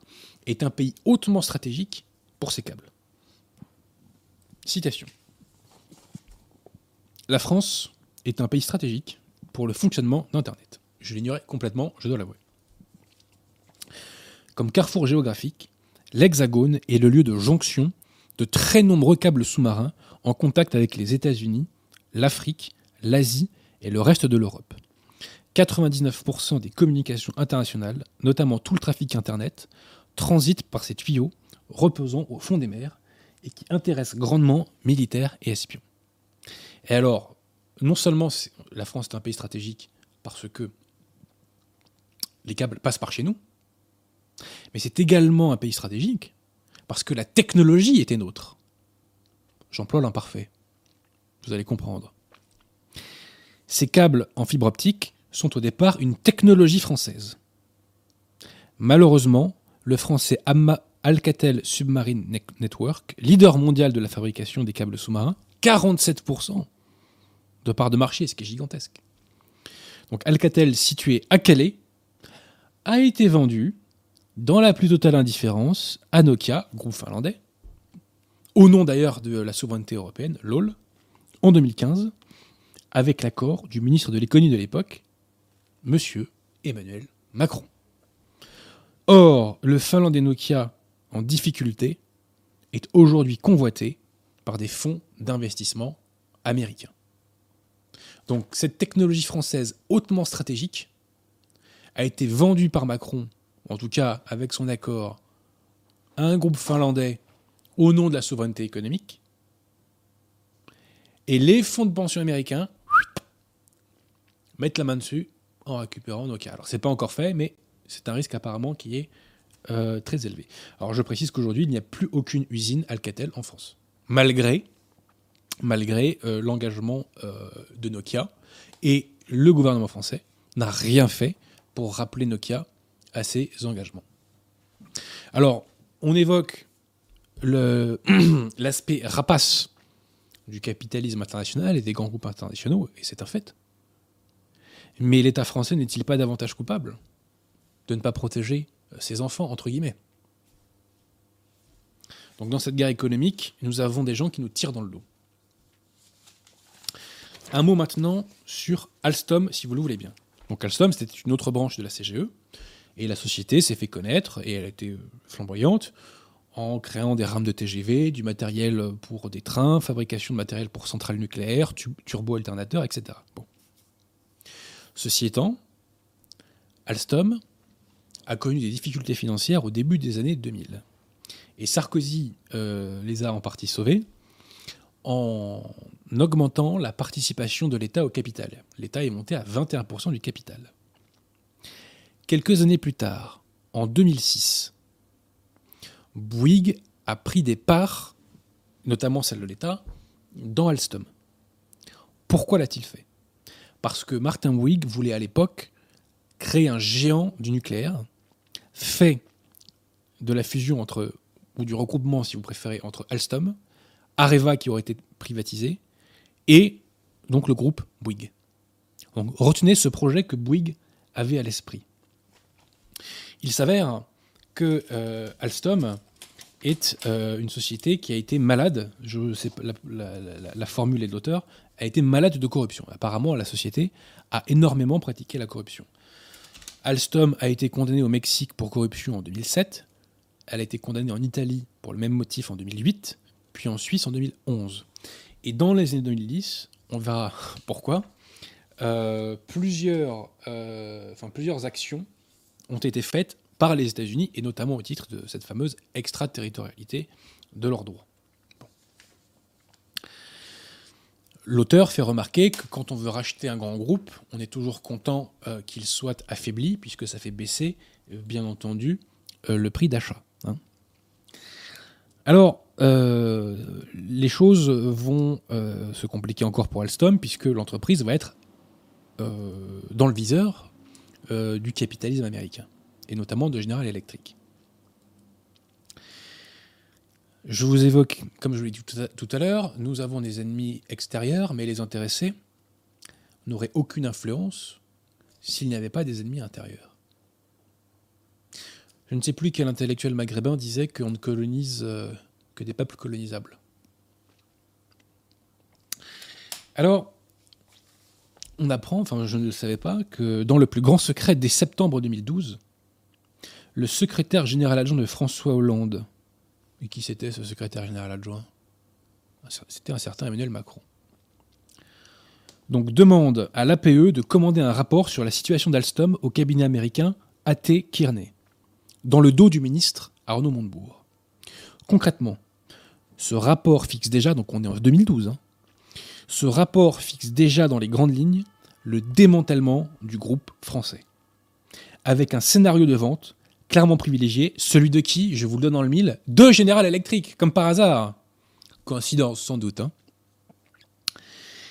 est un pays hautement stratégique pour ces câbles. Citation. La France est un pays stratégique pour le fonctionnement d'Internet. Je l'ignorais complètement, je dois l'avouer. Comme carrefour géographique, l'Hexagone est le lieu de jonction de très nombreux câbles sous-marins en contact avec les États-Unis, l'Afrique, l'Asie et le reste de l'Europe. 99% des communications internationales, notamment tout le trafic Internet, transitent par ces tuyaux reposant au fond des mers et qui intéressent grandement militaires et espions. Et alors, non seulement la France est un pays stratégique parce que les câbles passent par chez nous, mais c'est également un pays stratégique parce que la technologie était nôtre. J'emploie l'imparfait. Vous allez comprendre. Ces câbles en fibre optique sont au départ une technologie française. Malheureusement, le français Alcatel Submarine Network, leader mondial de la fabrication des câbles sous-marins, 47% de part de marché, ce qui est gigantesque. Donc Alcatel, situé à Calais, a été vendu dans la plus totale indifférence à Nokia, groupe finlandais, au nom d'ailleurs de la souveraineté européenne, LOL, en 2015, avec l'accord du ministre de l'économie de l'époque, Monsieur Emmanuel Macron. Or, le finlandais Nokia en difficulté est aujourd'hui convoité par des fonds d'investissement américains. Donc cette technologie française hautement stratégique a été vendue par Macron, en tout cas avec son accord, à un groupe finlandais au nom de la souveraineté économique. Et les fonds de pension américains mettent la main dessus en récupérant Nokia. Alors c'est pas encore fait, mais c'est un risque apparemment qui est euh, très élevé. Alors je précise qu'aujourd'hui il n'y a plus aucune usine Alcatel en France, malgré malgré euh, l'engagement euh, de Nokia. Et le gouvernement français n'a rien fait pour rappeler Nokia à ses engagements. Alors, on évoque l'aspect rapace du capitalisme international et des grands groupes internationaux, et c'est un fait. Mais l'État français n'est-il pas davantage coupable de ne pas protéger euh, ses enfants, entre guillemets? Donc dans cette guerre économique, nous avons des gens qui nous tirent dans le dos. Un mot maintenant sur Alstom, si vous le voulez bien. Donc Alstom, c'était une autre branche de la CGE, et la société s'est fait connaître, et elle a été euh, flamboyante, en créant des rames de TGV, du matériel pour des trains, fabrication de matériel pour centrales nucléaires, turbo-alternateurs, etc. Ceci étant, Alstom a connu des difficultés financières au début des années 2000. Et Sarkozy euh, les a en partie sauvés en augmentant la participation de l'État au capital. L'État est monté à 21% du capital. Quelques années plus tard, en 2006, Bouygues a pris des parts, notamment celle de l'État, dans Alstom. Pourquoi l'a-t-il fait? Parce que Martin Bouygues voulait à l'époque créer un géant du nucléaire, fait de la fusion entre, ou du regroupement si vous préférez, entre Alstom, Areva qui aurait été privatisé, et donc le groupe Bouygues. Donc retenez ce projet que Bouygues avait à l'esprit. Il s'avère que euh, Alstom est euh, une société qui a été malade, je sais la, la, formule est de l'auteur, a été malade de corruption. Apparemment, la société a énormément pratiqué la corruption. Alstom a été condamnée au Mexique pour corruption en 2007. Elle a été condamnée en Italie pour le même motif en 2008 puis en Suisse en 2011. Et dans les années 2010, on verra pourquoi, euh, plusieurs, euh, plusieurs actions ont été faites par les États-Unis, et notamment au titre de cette fameuse extraterritorialité de leurs droits. L'auteur fait remarquer que quand on veut racheter un grand groupe, on est toujours content euh, qu'il soit affaibli, puisque ça fait baisser, bien entendu, le prix d'achat. Hein. Alors, euh, les choses vont euh, se compliquer encore pour Alstom, puisque l'entreprise va être euh, dans le viseur du capitalisme américain, et notamment de General Electric. Je vous évoque, comme je l'ai dit tout à l'heure, nous avons des ennemis extérieurs, mais les intéressés n'auraient aucune influence s'il n'y avait pas des ennemis intérieurs. Je ne sais plus quel intellectuel maghrébin disait qu'on ne colonise que des peuples colonisables. Alors, on apprend, enfin je ne le savais pas, que dans le plus grand secret dès septembre 2012, le secrétaire général adjoint de François Hollande, et qui c'était ce secrétaire général adjoint? C'était un certain Emmanuel Macron, donc demande à l'APE de commander un rapport sur la situation d'Alstom au cabinet américain A.T. Kearney, dans le dos du ministre Arnaud Montebourg. Concrètement, ce rapport fixe déjà, donc on est en 2012, hein, ce rapport fixe déjà dans les grandes lignes le démantèlement du groupe français, avec un scénario de vente clairement privilégié, celui de qui, je vous le donne dans le mille, de General Electric, comme par hasard. Coïncidence sans doute. Hein.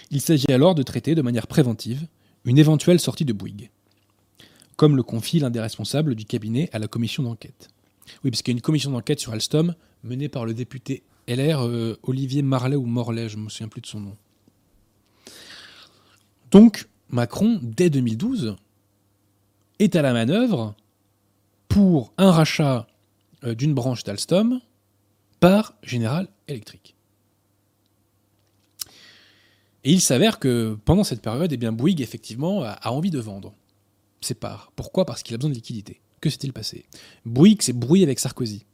Il s'agit alors de traiter de manière préventive une éventuelle sortie de Bouygues, comme le confie l'un des responsables du cabinet à la commission d'enquête. Oui, parce qu'il y a une commission d'enquête sur Alstom menée par le député LR euh, Olivier Marlet ou Morlet, je ne me souviens plus de son nom. Donc, Macron, dès 2012, est à la manœuvre pour un rachat euh, d'une branche d'Alstom par General Electric. Et il s'avère que pendant cette période, eh bien, Bouygues, effectivement, a, envie de vendre ses. Pourquoi? Parce qu'il a besoin de liquidité. Que s'est-il passé? Bouygues s'est brouillé avec Sarkozy.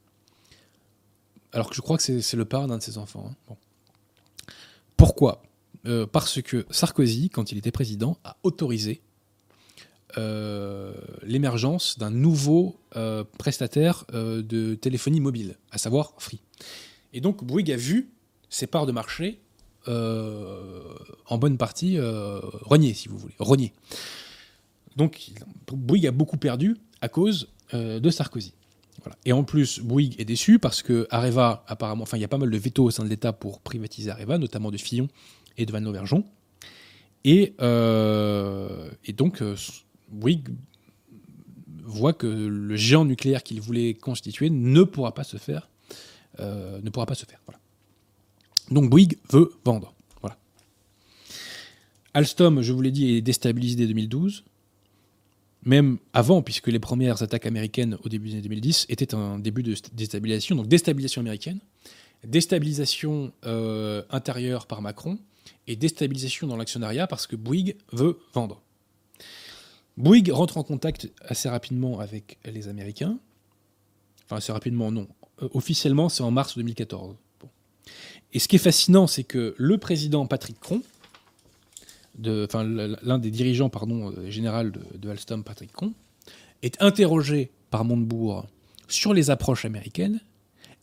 Alors que je crois que c'est le père d'un de ses enfants. Hein. Pourquoi? Euh, Parce que Sarkozy, quand il était président, a autorisé euh, l'émergence d'un nouveau euh, prestataire de téléphonie mobile, à savoir Free. Et donc Bouygues a vu ses parts de marché en bonne partie renier, si vous voulez, renier. Donc Bouygues a beaucoup perdu à cause de Sarkozy. Et en plus, Bouygues est déçu parce que Areva, apparemment, enfin, il y a pas mal de veto au sein de l'État pour privatiser Areva, notamment de Fillon et de Van Lauvergeon. Et, et donc, Bouygues voit que le géant nucléaire qu'il voulait constituer ne pourra pas se faire. Euh, ne pourra pas se faire. Donc Bouygues veut vendre. Alstom, je vous l'ai dit, est déstabilisé dès 2012. Même avant, puisque les premières attaques américaines au début des années 2010 étaient un début de déstabilisation. Donc déstabilisation américaine, déstabilisation euh, intérieure par Macron et déstabilisation dans l'actionnariat parce que Bouygues veut vendre. Bouygues rentre en contact assez rapidement avec les Américains. Enfin, assez rapidement, non. Euh, officiellement, c'est en mars 2014. Et ce qui est fascinant, c'est que le président Patrick Cron, l'un des dirigeants pardon, euh, général de, Alstom, Patrick Cron, est interrogé par Montebourg sur les approches américaines,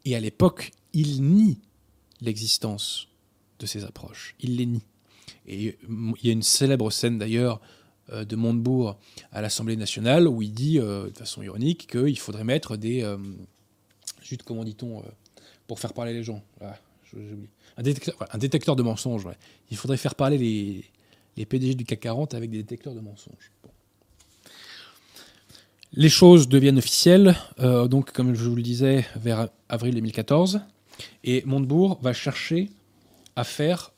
et à l'époque, il nie l'existence de ces approches. Il les nie. Et il y a une célèbre scène d'ailleurs euh, de Montebourg à l'Assemblée nationale où il dit euh, de façon ironique qu'il faudrait mettre des. Juste, comment dit-on Pour faire parler les gens. un, détecteur, de mensonges. Il faudrait faire parler les, les PDG du CAC 40 avec des détecteurs de mensonges. Les choses deviennent officielles, donc comme je vous le disais, vers avril 2014, et Montebourg va chercher à faire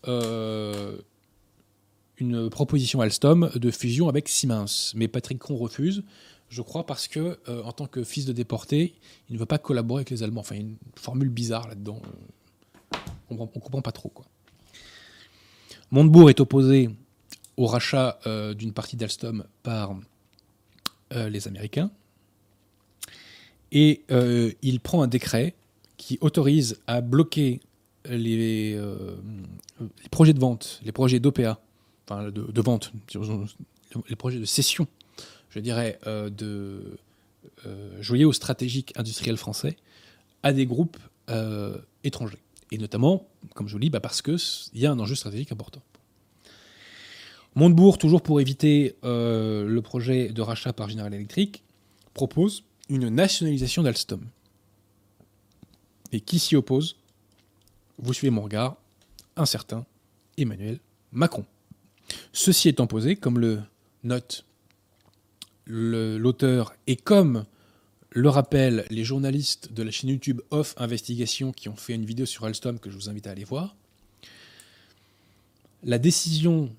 une proposition Alstom de fusion avec Siemens. Mais Patrick Cron refuse, je crois, parce que, euh, en tant que fils de déporté, il ne veut pas collaborer avec les Allemands. Enfin, il y a une formule bizarre là-dedans. On ne comprend pas trop. Quoi. Montebourg est opposé au rachat euh, d'une partie d'Alstom par euh, les Américains. Et il prend un décret qui autorise à bloquer les, projets de vente, les projets d'OPA de, vente, les projets de cession, je dirais, euh, de euh, joyaux stratégiques industriels français à des groupes euh, étrangers. Et notamment, comme je vous le dis, bah parce qu'il y a un enjeu stratégique important. Montebourg, toujours pour éviter le projet de rachat par General Electric, propose une nationalisation d'Alstom. Et qui s'y oppose? Vous suivez mon regard, un certain Emmanuel Macron. Ceci étant posé, comme le note l'auteur et comme le rappellent les journalistes de la chaîne YouTube Off Investigation qui ont fait une vidéo sur Alstom que je vous invite à aller voir, la décision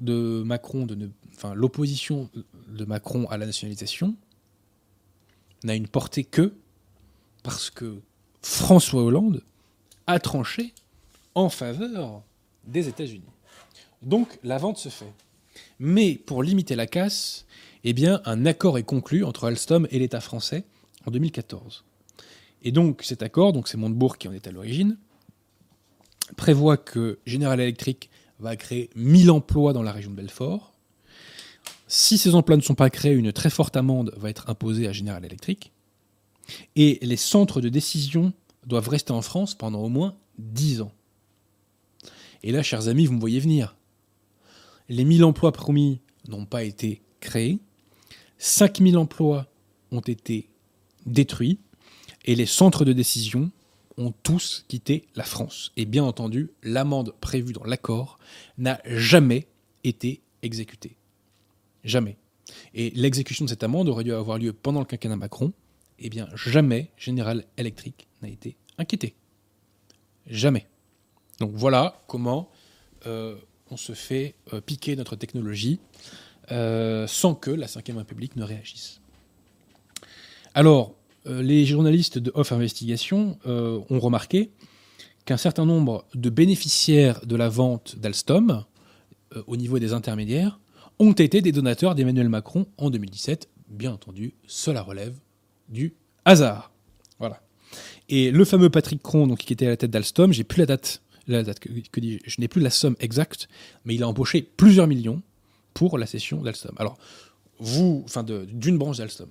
de Macron, de ne, enfin l'opposition de Macron à la nationalisation n'a une portée que parce que François Hollande a tranché en faveur des États-Unis. Donc la vente se fait. Mais pour limiter la casse, eh bien, un accord est conclu entre Alstom et l'État français en 2014. Et donc cet accord, donc c'est Montebourg qui en est à l'origine, prévoit que General Electric va créer 1000 emplois dans la région de Belfort. Si ces emplois ne sont pas créés, une très forte amende va être imposée à General Electric. Et les centres de décision doivent rester en France pendant au moins 10 ans. Et là, chers amis, vous me voyez venir. Les 1000 emplois promis n'ont pas été créés. 5000 emplois ont été détruits. Et les centres de décision ont tous quitté la France. Et bien entendu, l'amende prévue dans l'accord n'a jamais été exécutée. Jamais. Et l'exécution de cette amende aurait dû avoir lieu pendant le quinquennat Macron. Eh bien, jamais General Electric n'a été inquiété. Jamais. Donc voilà comment euh, on se fait euh, piquer notre technologie euh, sans que la Ve République ne réagisse. Alors, les journalistes de Off Investigation ont remarqué qu'un certain nombre de bénéficiaires de la vente d'Alstom, au niveau des intermédiaires, ont été des donateurs d'Emmanuel Macron en 2017. Bien entendu, cela relève du hasard. Voilà. Et le fameux Patrick Cron, donc, qui était à la tête d'Alstom, j'ai plus la date, la date que, je n'ai plus la somme exacte, mais il a empoché plusieurs millions pour la cession d'Alstom. Alors, vous, enfin, d'une branche d'Alstom.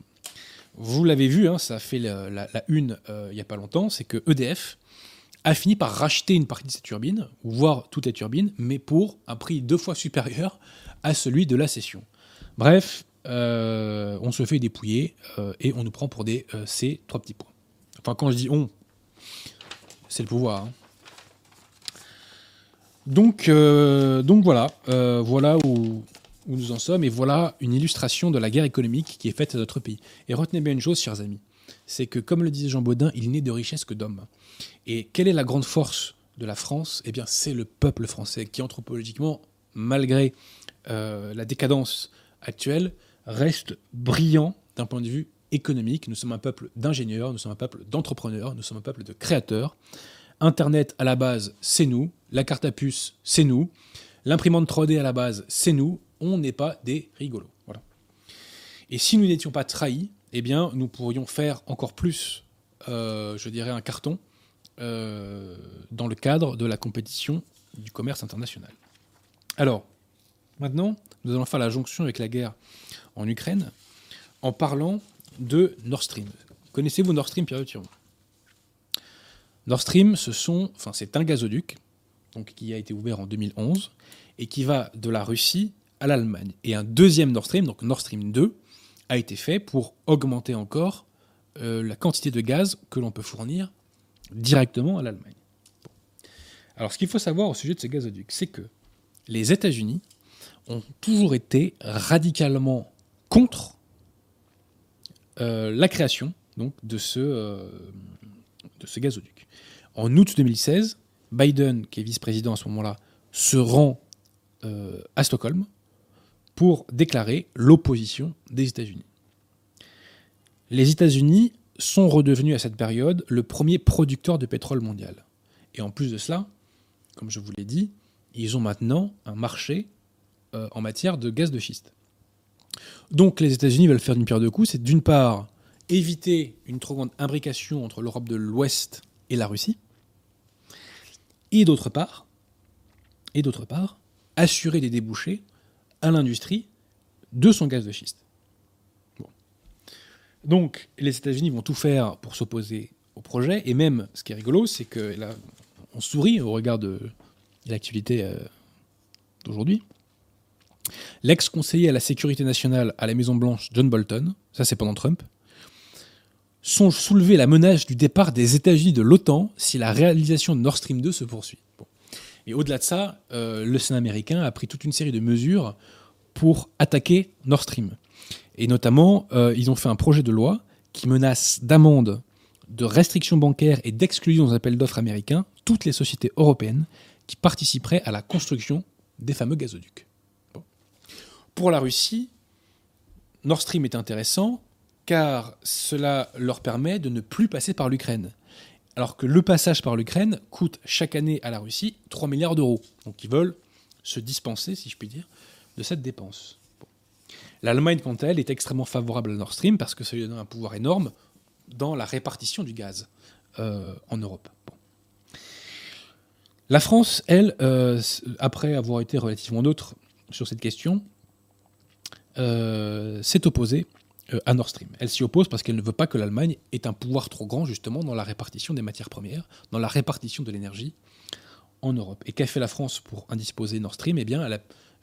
Vous l'avez vu, hein, ça a fait la, une euh, il n'y a pas longtemps, c'est que EDF a fini par racheter une partie de ses turbines, voire toutes les turbines, mais pour un prix deux fois supérieur à celui de la cession. Bref, euh, on se fait dépouiller euh, et on nous prend pour des ces trois petits points. Enfin, quand je dis on, c'est le pouvoir. Hein. Donc, donc voilà, voilà où, nous en sommes, et voilà une illustration de la guerre économique qui est faite à notre pays. Et retenez bien une chose, chers amis, c'est que, comme le disait Jean Baudin, il n'est de richesse que d'hommes. Et quelle est la grande force de la France? Eh bien, c'est le peuple français qui, anthropologiquement, malgré euh, la décadence actuelle, reste brillant d'un point de vue économique. Nous sommes un peuple d'ingénieurs, nous sommes un peuple d'entrepreneurs, nous sommes un peuple de créateurs. Internet à la base, c'est nous. La carte à puce, c'est nous. L'imprimante 3D à la base, c'est nous. On n'est pas des rigolos. Voilà. Et si nous n'étions pas trahis, eh bien, nous pourrions faire encore plus, euh, je dirais, un carton euh, dans le cadre de la compétition du commerce international. Alors, maintenant, nous allons faire la jonction avec la guerre en Ukraine en parlant de Nord Stream. Connaissez-vous Nord Stream, Pierre Thiron? Nord Stream, c'est un gazoduc qui a été ouvert en 2011 et qui va de la Russie à l'Allemagne. Et un deuxième Nord Stream, donc Nord Stream 2, a été fait pour augmenter encore euh, la quantité de gaz que l'on peut fournir directement à l'Allemagne. Alors, ce qu'il faut savoir au sujet de ces gazoducs, c'est que les États-Unis ont toujours été radicalement contre euh, la création donc, de, ce, euh, ce gazoduc. En août 2016, Biden, qui est vice-président à ce moment-là, se rend à Stockholm pour déclarer l'opposition des États-Unis. Les États-Unis sont redevenus à cette période le premier producteur de pétrole mondial. Et en plus de cela, comme je vous l'ai dit, ils ont maintenant un marché en matière de gaz de schiste. Donc les États-Unis veulent faire une pierre de coups, c'est d'une part éviter une trop grande imbrication entre l'Europe de l'Ouest et la Russie, et d'autre part, assurer des débouchés à l'industrie de son gaz de schiste. Donc les États-Unis vont tout faire pour s'opposer au projet, et même, ce qui est rigolo, c'est que là, on sourit au regard de l'activité euh, d'aujourd'hui. L'ex-conseiller à la sécurité nationale à la Maison-Blanche, John Bolton, ça c'est pendant Trump, sont soulevé la menace du départ des États-Unis de l'OTAN si la réalisation de Nord Stream 2 se poursuit. Et au-delà de ça, euh, le Sénat américain a pris toute une série de mesures pour attaquer Nord Stream. Et notamment, euh, ils ont fait un projet de loi qui menace d'amende, de restrictions bancaires et d'exclusion aux appels d'offres américains toutes les sociétés européennes qui participeraient à la construction des fameux gazoducs. Pour la Russie, Nord Stream est intéressant car cela leur permet de ne plus passer par l'Ukraine. Alors que le passage par l'Ukraine coûte chaque année à la Russie 3 milliards d'euros. Donc ils veulent se dispenser, si je puis dire, de cette dépense. L'Allemagne, quant à elle, est extrêmement favorable à Nord Stream parce que ça lui donne un pouvoir énorme dans la répartition du gaz euh, en Europe. La France, elle, euh, après avoir été relativement neutre sur cette question, euh, s'est opposée à Nord Stream. Elle s'y oppose parce qu'elle ne veut pas que l'Allemagne ait un pouvoir trop grand justement dans la répartition des matières premières, dans la répartition de l'énergie en Europe. Et qu'a fait la France pour indisposer Nord Stream? Eh bien,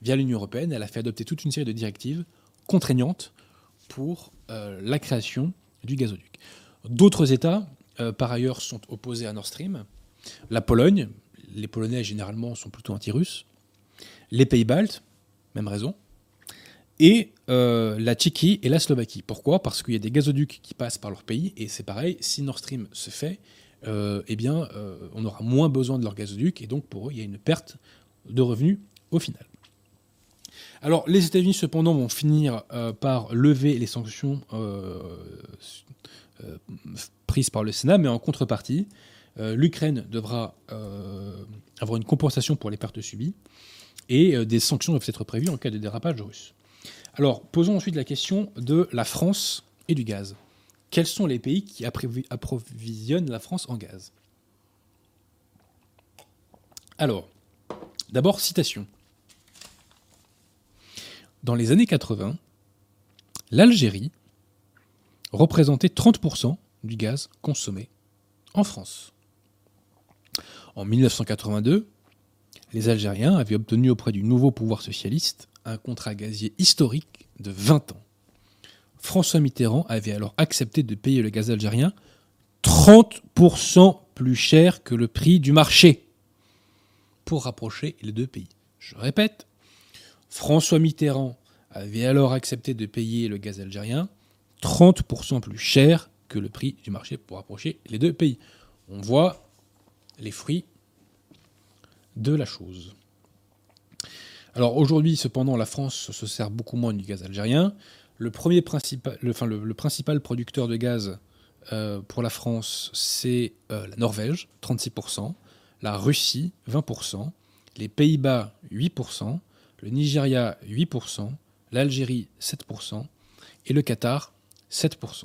via l'Union européenne, elle a fait adopter toute une série de directives contraignantes pour la création du gazoduc. D'autres États, par ailleurs, sont opposés à Nord Stream. La Pologne, les Polonais généralement sont plutôt anti-russes. Les Pays-Baltes, même raison. Et euh, la Tchéquie et la Slovaquie. Pourquoi? Parce qu'il y a des gazoducs qui passent par leur pays, et c'est pareil, si Nord Stream se fait, euh, eh bien, euh, on aura moins besoin de leurs gazoducs, et donc pour eux, il y a une perte de revenus au final. Alors, les États-Unis, cependant, vont finir par lever les sanctions prises par le Sénat, mais en contrepartie, l'Ukraine devra avoir une compensation pour les pertes subies et des sanctions doivent être prévues en cas de dérapage russe. Alors, posons ensuite la question de la France et du gaz. Quels sont les pays qui approvisionnent la France en gaz? Alors, d'abord, citation. Dans les années 80, l'Algérie représentait 30% du gaz consommé en France. En 1982, les Algériens avaient obtenu auprès du nouveau pouvoir socialiste un contrat gazier historique de 20 ans. François Mitterrand avait alors accepté de payer le gaz algérien 30% plus cher que le prix du marché pour rapprocher les deux pays. Je répète, François Mitterrand avait alors accepté de payer le gaz algérien 30% plus cher que le prix du marché pour rapprocher les deux pays. On voit les fruits de la chose. Alors aujourd'hui, cependant, la France se sert beaucoup moins du gaz algérien. Le, principal, producteur de gaz euh, pour la France, c'est euh, la Norvège, 36%, la Russie, 20%, les Pays-Bas, 8%, le Nigeria, 8%, l'Algérie, 7%, et le Qatar, 7%.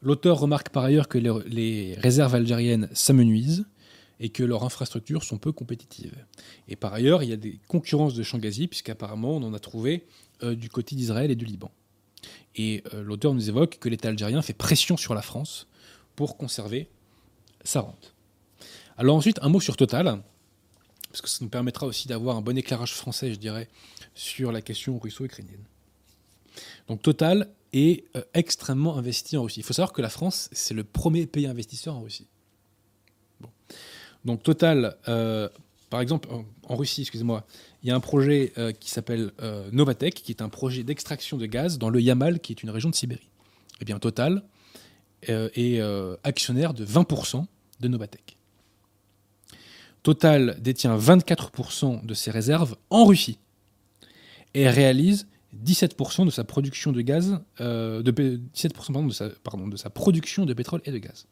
L'auteur remarque par ailleurs que les réserves algériennes s'amenuisent et que leurs infrastructures sont peu compétitives. Et par ailleurs, il y a des concurrences de champs gaziers, puisqu'apparemment on en a trouvé euh, du côté d'Israël et du Liban. Et euh, l'auteur nous évoque que l'État algérien fait pression sur la France pour conserver sa rente. Alors ensuite, un mot sur Total, parce que ça nous permettra aussi d'avoir un bon éclairage français, je dirais, sur la question russo-ukrainienne. Donc Total est euh, extrêmement investi en Russie. Il faut savoir que la France, c'est le premier pays investisseur en Russie. Donc Total, euh, par exemple, en, Russie, excusez-moi, il y a un projet euh, qui s'appelle euh, qui est un projet d'extraction de gaz dans le Yamal, qui est une région de Sibérie. Eh bien, Total est actionnaire de 20% de Novatech. Total détient 24% de ses réserves en Russie et réalise 17% de sa production de gaz, de, 17% de, sa, pardon, de sa production de pétrole et de gaz.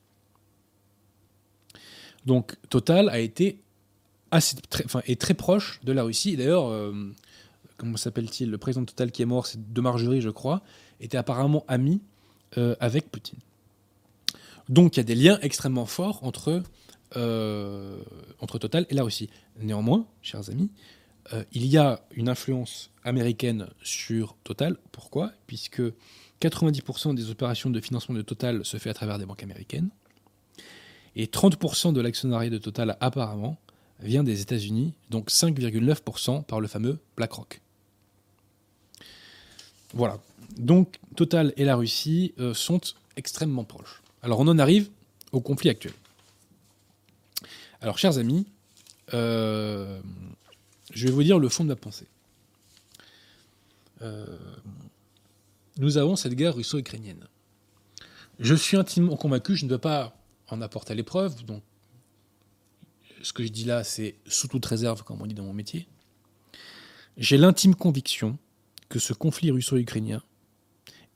Donc Total a été assez, très, enfin, est très proche de la Russie. D'ailleurs, euh, comment s'appelle-t-il? Le président de Total qui est mort, c'est de Margerie, je crois, était apparemment ami euh, avec Poutine. Donc il y a des liens extrêmement forts entre, euh, entre Total et la Russie. Néanmoins, chers amis, il y a une influence américaine sur Total. Pourquoi? Puisque 90% des opérations de financement de Total se fait à travers des banques américaines. Et 30% de l'actionnariat de Total, apparemment, vient des États-Unis, donc 5,9% par le fameux BlackRock. Voilà. Donc Total et la Russie euh, sont extrêmement proches. Alors on en arrive au conflit actuel. Alors chers amis, euh, je vais vous dire le fond de ma pensée. Euh, nous avons cette guerre russo-ukrainienne. Je suis intimement convaincu, je ne veux pas en apporte à l'épreuve. Donc, ce que je dis là, c'est sous toute réserve, comme on dit dans mon métier. J'ai l'intime conviction que ce conflit russo-ukrainien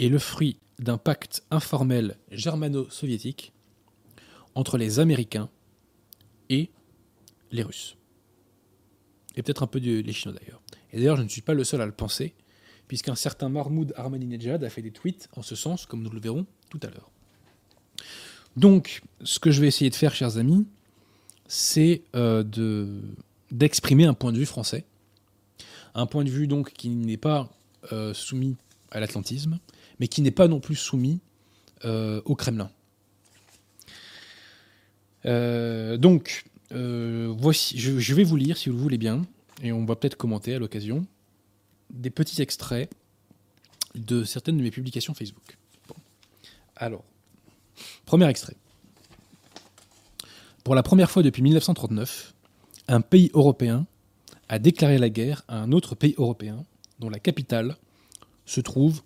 est le fruit d'un pacte informel germano-soviétique entre les Américains et les Russes. Et peut-être un peu les Chinois d'ailleurs. Et d'ailleurs, je ne suis pas le seul à le penser, puisqu'un certain Mahmoud Ahmadinejad a fait des tweets en ce sens, comme nous le verrons tout à l'heure. Donc, ce que je vais essayer de faire, chers amis, c'est euh, de d'exprimer un point de vue français, un point de vue donc qui n'est pas euh, soumis à l'atlantisme, mais qui n'est pas non plus soumis euh, au Kremlin. donc, voici, je, vais vous lire, si vous le voulez bien, et on va peut-être commenter à l'occasion, des petits extraits de certaines de mes publications Facebook. Alors, premier extrait. Pour la première fois depuis 1939, un pays européen a déclaré la guerre à un autre pays européen dont la capitale se, trouve,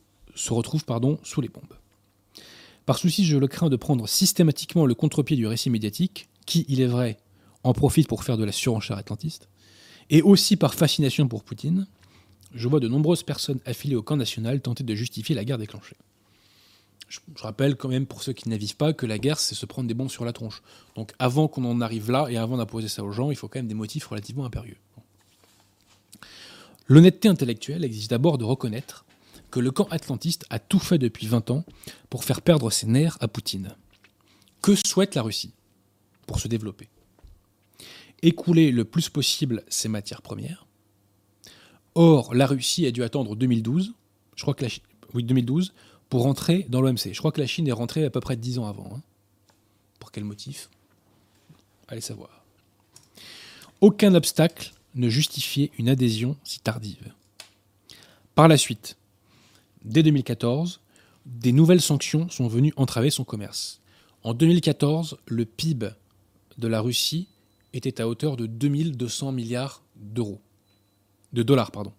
retrouve sous les bombes. Par souci, je le crains de prendre systématiquement le contre-pied du récit médiatique, qui, il est vrai, en profite pour faire de la surenchère atlantiste, et aussi par fascination pour Poutine, je vois de nombreuses personnes affiliées au camp national tenter de justifier la guerre déclenchée. Je, rappelle quand même pour ceux qui n'avisent pas que la guerre, c'est se prendre des bombes sur la tronche. Donc avant qu'on en arrive là et avant d'imposer ça aux gens, il faut quand même des motifs relativement impérieux. L'honnêteté intellectuelle exige d'abord de reconnaître que le camp atlantiste a tout fait depuis 20 ans pour faire perdre ses nerfs à Poutine. Que souhaite la Russie pour se développer? Écouler le plus possible ses matières premières. Or, la Russie a dû attendre 2012, je crois que la oui, 2012, pour rentrer dans l'OMC. Je crois que la Chine est rentrée à peu près 10 ans avant. Hein. Pour quel motif? Allez savoir. Aucun obstacle ne justifiait une adhésion si tardive. Par la suite, dès 2014, des nouvelles sanctions sont venues entraver son commerce. En 2014, le PIB de la Russie était à hauteur de 2200 milliards d'euros. De dollars, pardon.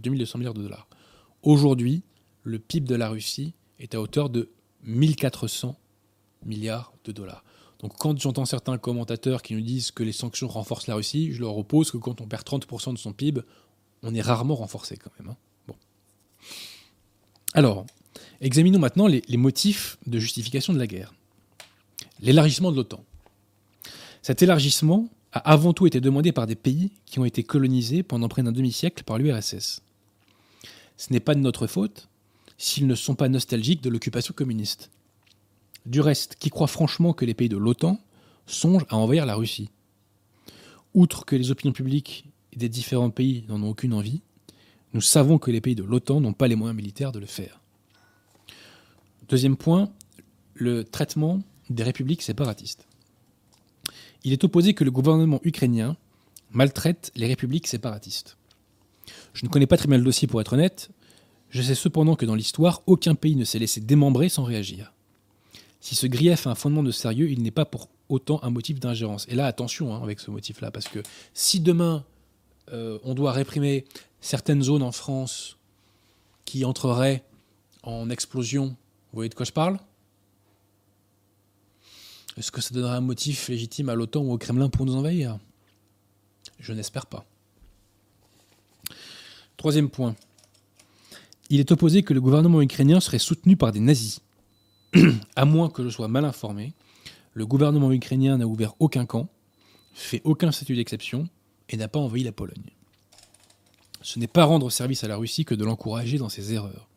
2200 milliards de dollars. Aujourd'hui, le PIB de la Russie est à hauteur de 1400 milliards de dollars. Donc quand j'entends certains commentateurs qui nous disent que les sanctions renforcent la Russie, je leur oppose que quand on perd 30% de son PIB, on est rarement renforcé quand même. Hein. Alors, examinons maintenant les motifs de justification de la guerre. L'élargissement de l'OTAN. Cet élargissement a avant tout été demandé par des pays qui ont été colonisés pendant près d'un demi-siècle par l'URSS. Ce n'est pas de notre faute, s'ils ne sont pas nostalgiques de l'occupation communiste. Du reste, qui croit franchement que les pays de l'OTAN songent à envahir la Russie Outre que les opinions publiques des différents pays n'en ont aucune envie, nous savons que les pays de l'OTAN n'ont pas les moyens militaires de le faire. Deuxième point, le traitement des républiques séparatistes. Il est opposé que le gouvernement ukrainien maltraite les républiques séparatistes. Je ne connais pas très bien le dossier pour être honnête, je sais cependant que dans l'histoire, aucun pays ne s'est laissé démembrer sans réagir. Si ce grief a un fondement de sérieux, il n'est pas pour autant un motif d'ingérence. Et là, attention hein, avec ce motif-là, parce que si demain euh, on doit réprimer certaines zones en France qui entreraient en explosion, vous voyez de quoi je parle? Est-ce que ça donnerait un motif légitime à l'OTAN ou au Kremlin pour nous envahir? Je n'espère pas. Troisième point il est opposé que le gouvernement ukrainien serait soutenu par des nazis. à moins que je sois mal informé, le gouvernement ukrainien n'a ouvert aucun camp, fait aucun statut d'exception et n'a pas envahi la Pologne. Ce n'est pas rendre service à la Russie que de l'encourager dans ses erreurs.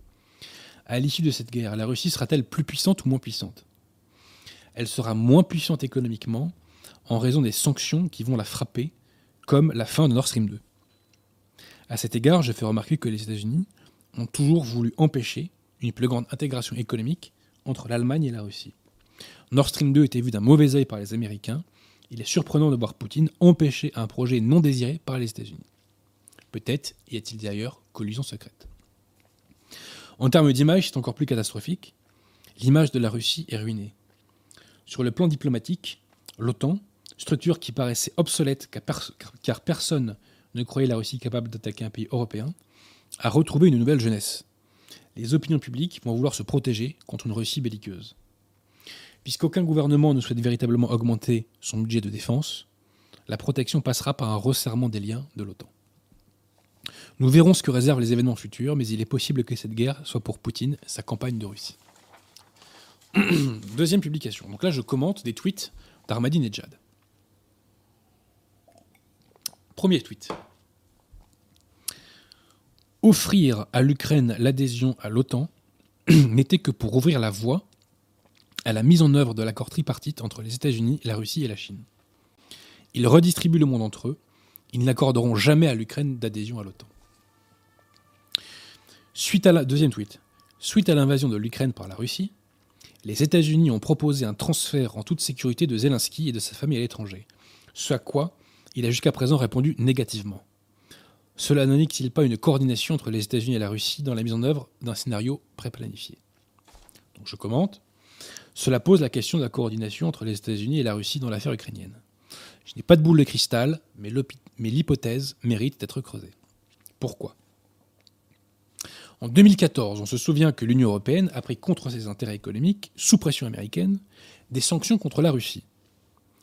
À l'issue de cette guerre, la Russie sera-t-elle plus puissante ou moins puissante? Elle sera moins puissante économiquement en raison des sanctions qui vont la frapper, comme la fin de Nord Stream 2. À cet égard, je fais remarquer que les États-Unis ont toujours voulu empêcher une plus grande intégration économique entre l'Allemagne et la Russie. Nord Stream 2 était vu d'un mauvais œil par les Américains. Il est surprenant de voir Poutine empêcher un projet non désiré par les États-Unis. Peut-être y a-t-il d'ailleurs collusion secrète. En termes d'image, c'est encore plus catastrophique. L'image de la Russie est ruinée. Sur le plan diplomatique, l'OTAN, structure qui paraissait obsolète car personne ne croyait la Russie capable d'attaquer un pays européen, à retrouver une nouvelle jeunesse. Les opinions publiques vont vouloir se protéger contre une Russie belliqueuse. Puisqu'aucun gouvernement ne souhaite véritablement augmenter son budget de défense, la protection passera par un resserrement des liens de l'OTAN. Nous verrons ce que réservent les événements futurs, mais il est possible que cette guerre soit pour Poutine sa campagne de Russie. Deuxième publication. Donc là, je commente des tweets d'Ahmadinejad. Premier tweet. Offrir à l'Ukraine l'adhésion à l'OTAN n'était que pour ouvrir la voie à la mise en œuvre de l'accord tripartite entre les États-Unis, la Russie et la Chine. Ils redistribuent le monde entre eux. Ils n'accorderont jamais à l'Ukraine d'adhésion à l'OTAN. Suite à la deuxième tweet. Suite à l'invasion de l'Ukraine par la Russie, les États-Unis ont proposé un transfert en toute sécurité de Zelensky et de sa famille à l'étranger. Ce à quoi il a jusqu'à présent répondu négativement. Cela n'indique-t-il pas une coordination entre les États-Unis et la Russie dans la mise en œuvre d'un scénario préplanifié? Donc je commente. Cela pose la question de la coordination entre les États-Unis et la Russie dans l'affaire ukrainienne. Je n'ai pas de boule de cristal, mais l'hypothèse mérite d'être creusée. Pourquoi? En 2014, on se souvient que l'Union européenne a pris contre ses intérêts économiques, sous pression américaine, des sanctions contre la Russie,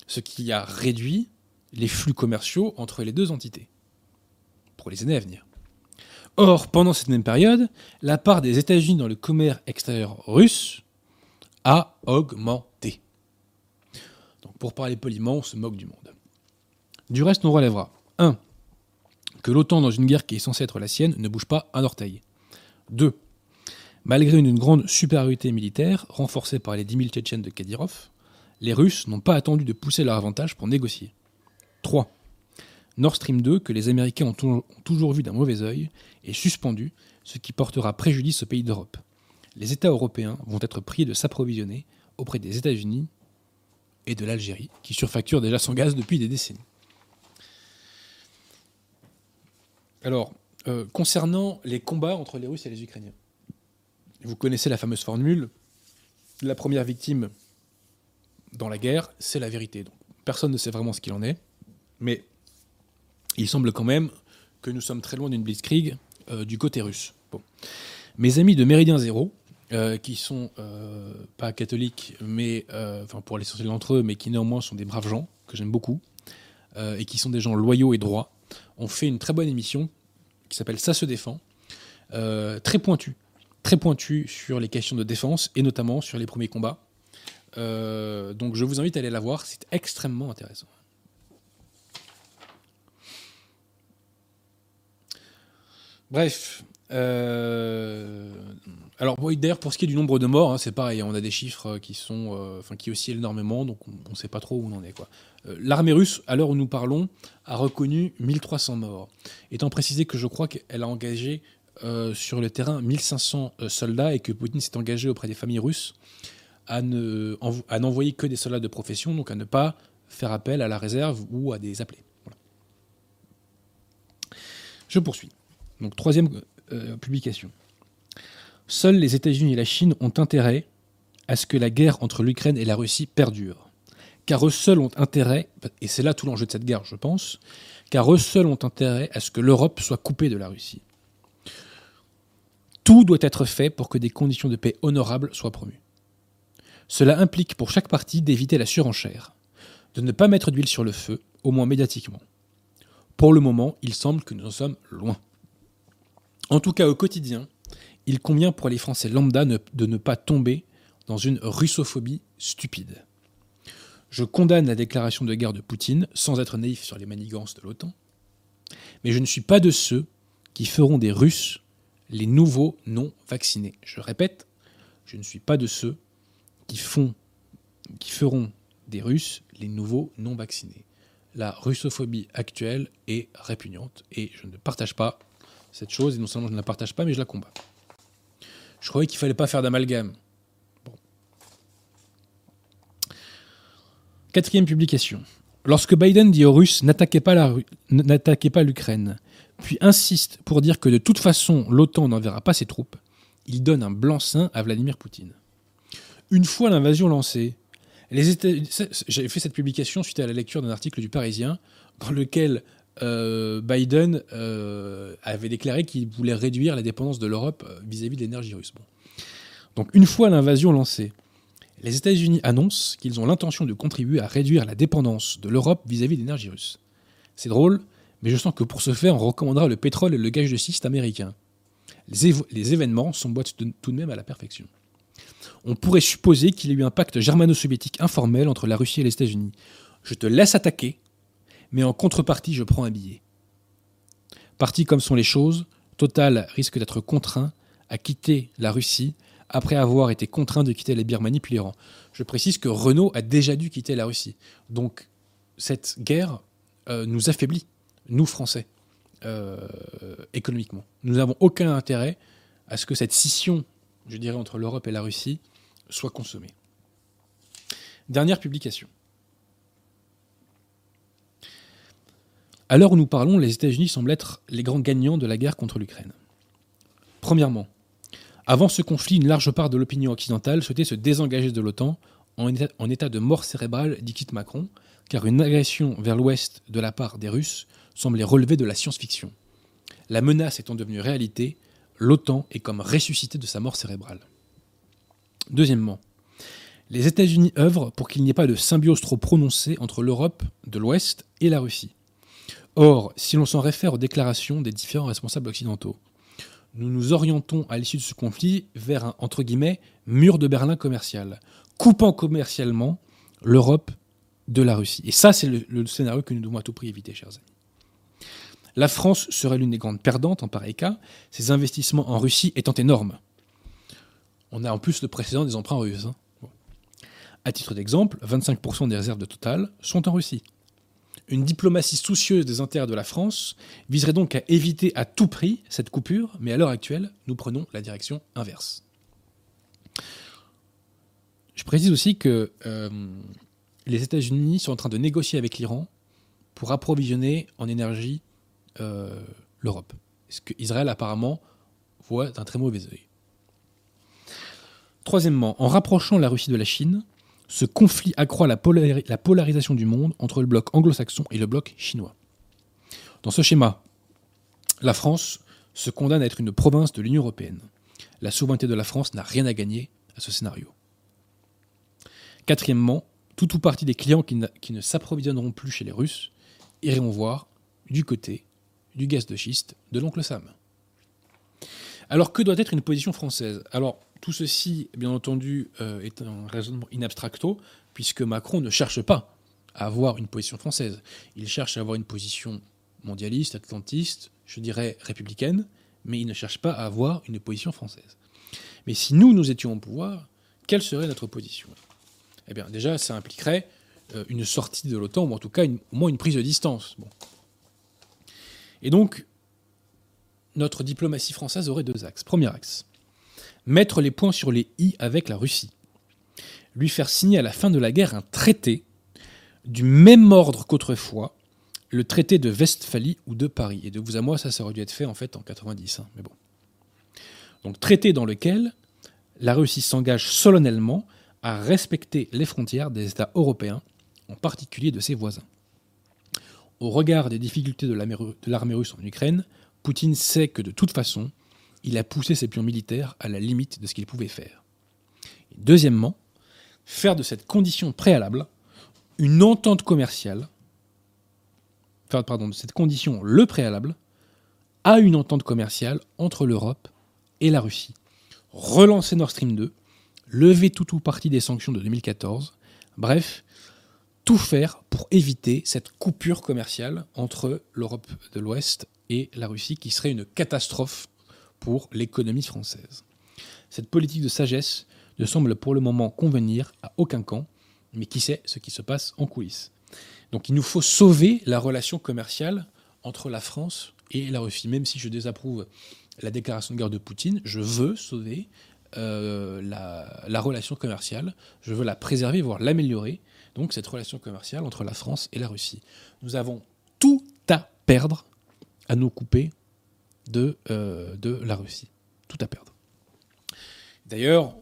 ce qui a réduit les flux commerciaux entre les deux entités pour les années à venir. Or, pendant cette même période, la part des États-Unis dans le commerce extérieur russe a augmenté. Donc, pour parler poliment, on se moque du monde. Du reste, on relèvera 1. Que l'OTAN, dans une guerre qui est censée être la sienne, ne bouge pas un orteil. 2. Malgré une grande supériorité militaire, renforcée par les 10 000 Tchétchènes de Kadyrov, les Russes n'ont pas attendu de pousser leur avantage pour négocier. 3. Nord Stream 2, que les Américains ont, toujours vu d'un mauvais œil, est suspendu, ce qui portera préjudice aux pays d'Europe. Les États européens vont être priés de s'approvisionner auprès des États-Unis et de l'Algérie, qui surfacturent déjà son gaz depuis des décennies. Alors, euh, concernant les combats entre les Russes et les Ukrainiens, vous connaissez la fameuse formule la première victime dans la guerre, c'est la vérité. Donc, personne ne sait vraiment ce qu'il en est, mais il semble quand même que nous sommes très loin d'une blitzkrieg euh, du côté russe. Mes amis de Méridien Zéro, euh, qui sont euh, pas catholiques, mais enfin pour l'essentiel d'entre eux, mais qui néanmoins sont des braves gens que j'aime beaucoup et qui sont des gens loyaux et droits, ont fait une très bonne émission qui s'appelle Ça se défend, très pointue, très pointue sur les questions de défense et notamment sur les premiers combats. donc je vous invite à aller la voir, c'est extrêmement intéressant. Bref. Euh, alors d'ailleurs pour ce qui est du nombre de morts, hein, c'est pareil, on a des chiffres qui sont, euh, enfin qui oscillent énormément, donc on ne sait pas trop où on en est quoi. Euh, l'armée russe, à l'heure où nous parlons, a reconnu 1300 morts, étant précisé que je crois qu'elle a engagé sur le terrain 1500 soldats et que Poutine s'est engagé auprès des familles russes à n'envoyer que des soldats de profession, donc à ne pas faire appel à la réserve ou à des appelés. Je poursuis. Donc troisième euh, publication. Seuls les États-Unis et la Chine ont intérêt à ce que la guerre entre l'Ukraine et la Russie perdure. Car eux seuls ont intérêt, et c'est là tout l'enjeu de cette guerre, je pense, car eux seuls ont intérêt à ce que l'Europe soit coupée de la Russie. Tout doit être fait pour que des conditions de paix honorables soient promues. Cela implique pour chaque partie d'éviter la surenchère, de ne pas mettre d'huile sur le feu, au moins médiatiquement. Pour le moment, il semble que nous en sommes loin. En tout cas, au quotidien, il convient pour les Français lambda de ne pas tomber dans une russophobie stupide. Je condamne la déclaration de guerre de Poutine sans être naïf sur les manigances de l'OTAN, mais je ne suis pas de ceux qui feront des Russes les nouveaux non vaccinés. Je répète, je ne suis pas de ceux qui feront des Russes les nouveaux non vaccinés. La russophobie actuelle est répugnante et je ne partage pas cette chose, et non seulement je ne la partage pas, mais je la combats. Je croyais qu'il ne fallait pas faire d'amalgame. Quatrième publication. Lorsque Biden dit aux Russes n'attaquez pas l'Ukraine, puis insiste pour dire que de toute façon l'OTAN n'enverra pas ses troupes, il donne un blanc-seing à Vladimir Poutine. Une fois l'invasion lancée, j'avais fait cette publication suite à la lecture d'un article du Parisien dans lequel euh, Biden euh, avait déclaré qu'il voulait réduire la dépendance de l'Europe euh, vis-à-vis de l'énergie russe. Donc une fois l'invasion lancée, les États-Unis annoncent qu'ils ont l'intention de contribuer à réduire la dépendance de l'Europe vis-à-vis de l'énergie russe. C'est drôle, mais je sens que pour ce faire, on recommandera le pétrole et le gage de schiste américain. Les, événements s'emboîtent tout de même à la perfection. On pourrait supposer qu'il y a eu un pacte germano-soviétique informel entre la Russie et les États-Unis. Je te laisse attaquer, mais en contrepartie, je prends un billet. Parti comme sont les choses, Total risque d'être contraint à quitter la Russie après avoir été contraint de quitter la Birmanie puis l'Iran. Je précise que Renault a déjà dû quitter la Russie. Donc, cette guerre euh, nous affaiblit, nous Français, euh, économiquement. Nous n'avons aucun intérêt à ce que cette scission, je dirais, entre l'Europe et la Russie soit consommée. Dernière publication. À l'heure où nous parlons, les États-Unis semblent être les grands gagnants de la guerre contre l'Ukraine. Premièrement, avant ce conflit, une large part de l'opinion occidentale souhaitait se désengager de l'OTAN en état, de mort cérébrale, dit Macron, car une agression vers l'ouest de la part des Russes semblait relever de la science-fiction. La menace étant devenue réalité, l'OTAN est comme ressuscité de sa mort cérébrale. Deuxièmement, les États-Unis œuvrent pour qu'il n'y ait pas de symbiose trop prononcée entre l'Europe de l'Ouest et la Russie. Or, si l'on s'en réfère aux déclarations des différents responsables occidentaux, nous nous orientons à l'issue de ce conflit vers un entre guillemets mur de Berlin commercial, coupant commercialement l'Europe de la Russie. Et ça, c'est le, scénario que nous devons à tout prix éviter, chers amis. La France serait l'une des grandes perdantes en pareil cas, ses investissements en Russie étant énormes. On a en plus le précédent des emprunts russes. Hein. À titre d'exemple, 25% des réserves de Total sont en Russie. Une diplomatie soucieuse des intérêts de la France viserait donc à éviter à tout prix cette coupure, mais à l'heure actuelle, nous prenons la direction inverse. Je précise aussi que euh, les États-Unis sont en train de négocier avec l'Iran pour approvisionner en énergie euh, l'Europe. Ce que Israël apparemment voit d'un très mauvais œil. Troisièmement, en rapprochant la Russie de la Chine, ce conflit accroît la, polarisation du monde entre le bloc anglo-saxon et le bloc chinois. Dans ce schéma, la France se condamne à être une province de l'Union européenne. La souveraineté de la France n'a rien à gagner à ce scénario. Quatrièmement, tout ou partie des clients qui, ne s'approvisionneront plus chez les Russes iront voir du côté du gaz de schiste de l'oncle Sam. Alors que doit être une position française? Tout ceci, bien entendu, euh, est un raisonnement in abstracto, puisque Macron ne cherche pas à avoir une position française. Il cherche à avoir une position mondialiste, atlantiste, je dirais républicaine, mais il ne cherche pas à avoir une position française. Mais si nous, nous étions au pouvoir, quelle serait notre position? Eh bien, déjà, ça impliquerait euh, une sortie de l'OTAN, ou en tout cas au moins une prise de distance. Et donc, notre diplomatie française aurait deux axes. Premier axe, mettre les points sur les i avec la Russie. Lui faire signer à la fin de la guerre un traité du même ordre qu'autrefois, le traité de Westphalie ou de Paris. Et de vous à moi, ça, aurait dû être fait en fait en 90. Hein, mais bon. Donc traité dans lequel la Russie s'engage solennellement à respecter les frontières des États européens, en particulier de ses voisins. Au regard des difficultés de l'armée russe en Ukraine, Poutine sait que de toute façon, il a poussé ses pions militaires à la limite de ce qu'il pouvait faire. deuxièmement, faire de cette condition préalable une entente commerciale, enfin, pardon, de cette condition le préalable à une entente commerciale entre l'Europe et la Russie. Relancer Nord Stream 2, lever tout ou partie des sanctions de 2014, bref, tout faire pour éviter cette coupure commerciale entre l'Europe de l'Ouest et la Russie qui serait une catastrophe pour l'économie française. Cette politique de sagesse ne semble pour le moment convenir à aucun camp, mais qui sait ce qui se passe en coulisses. Donc il nous faut sauver la relation commerciale entre la France et la Russie. Même si je désapprouve la déclaration de guerre de Poutine, je veux sauver euh, la, la, relation commerciale, je veux la préserver, voire l'améliorer. Donc cette relation commerciale entre la France et la Russie. Nous avons tout à perdre à nous couper de, euh, de la Russie. Tout à perdre. D'ailleurs,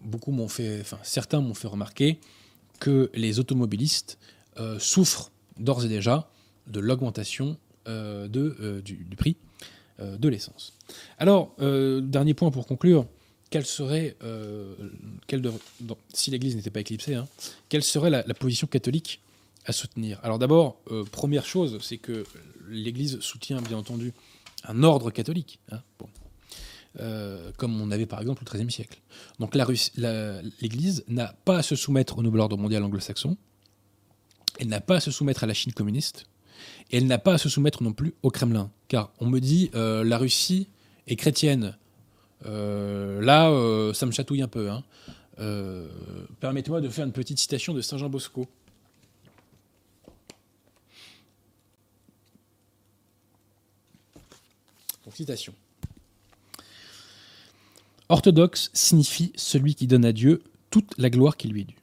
beaucoup m'ont fait, certains m'ont fait remarquer que les automobilistes euh, souffrent d'ores et déjà de l'augmentation euh, du, prix de l'essence. Alors, dernier point pour conclure, quelle serait, si l'Église n'était pas éclipsée, hein, quelle serait la, position catholique à soutenir? Alors d'abord, première chose, c'est que l'Église soutient bien entendu un ordre catholique, hein, euh, comme on avait par exemple au XIIIe siècle. Donc l'Église n'a pas à se soumettre au nouvel ordre mondial anglo-saxon, elle n'a pas à se soumettre à la Chine communiste, et elle n'a pas à se soumettre non plus au Kremlin. Car on me dit, euh, la Russie est chrétienne. Euh, là, ça me chatouille un peu. Hein. Permettez-moi de faire une petite citation de Saint Jean Bosco. Citation. Orthodoxe signifie celui qui donne à Dieu toute la gloire qui lui est due.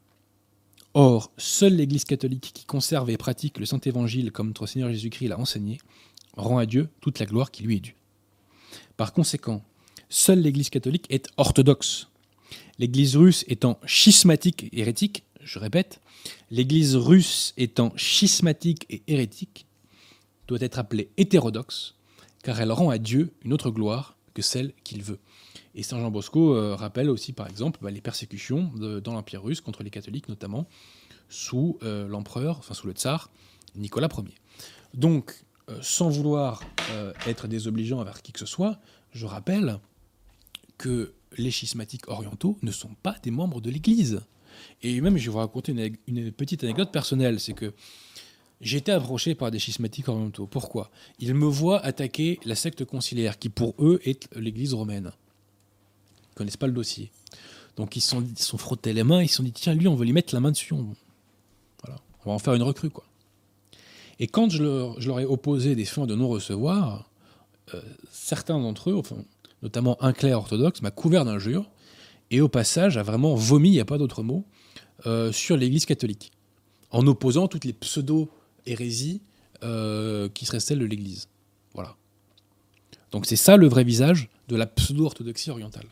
Or, seule l'Église catholique qui conserve et pratique le Saint-Évangile comme notre Seigneur Jésus-Christ l'a enseigné, rend à Dieu toute la gloire qui lui est due. Par conséquent, seule l'Église catholique est orthodoxe. L'Église russe étant schismatique et hérétique, je répète, l'Église russe étant schismatique et hérétique, doit être appelée hétérodoxe, car elle rend à Dieu une autre gloire que celle qu'il veut. Et Saint Jean Bosco euh, rappelle aussi, par exemple, bah, les persécutions dans l'Empire russe contre les catholiques, notamment sous euh, l'empereur, enfin sous le tsar Nicolas Ier. Donc, euh, sans vouloir être désobligeant envers qui que ce soit, je rappelle que les schismatiques orientaux ne sont pas des membres de l'Église. Et même, je vais vous raconter une, une petite anecdote personnelle, c'est que j'ai été approché par des schismatiques orientaux. Pourquoi? Ils me voient attaquer la secte conciliaire, qui pour eux est l'Église romaine. Ils connaissent pas le dossier. Donc ils se sont, sont frottés les mains, ils se sont dit tiens, lui, on veut lui mettre la main dessus. On, on va en faire une recrue. quoi. Et quand je leur, ai opposé des fins de non-recevoir, euh, certains d'entre eux, notamment un clerc orthodoxe, m'a couvert d'injures et au passage a vraiment vomi, il n'y a pas d'autre mot, euh, sur l'Église catholique, en opposant toutes les pseudo-hérésies euh, qui seraient celles de l'Église. Voilà. Donc c'est ça le vrai visage de la pseudo-orthodoxie orientale.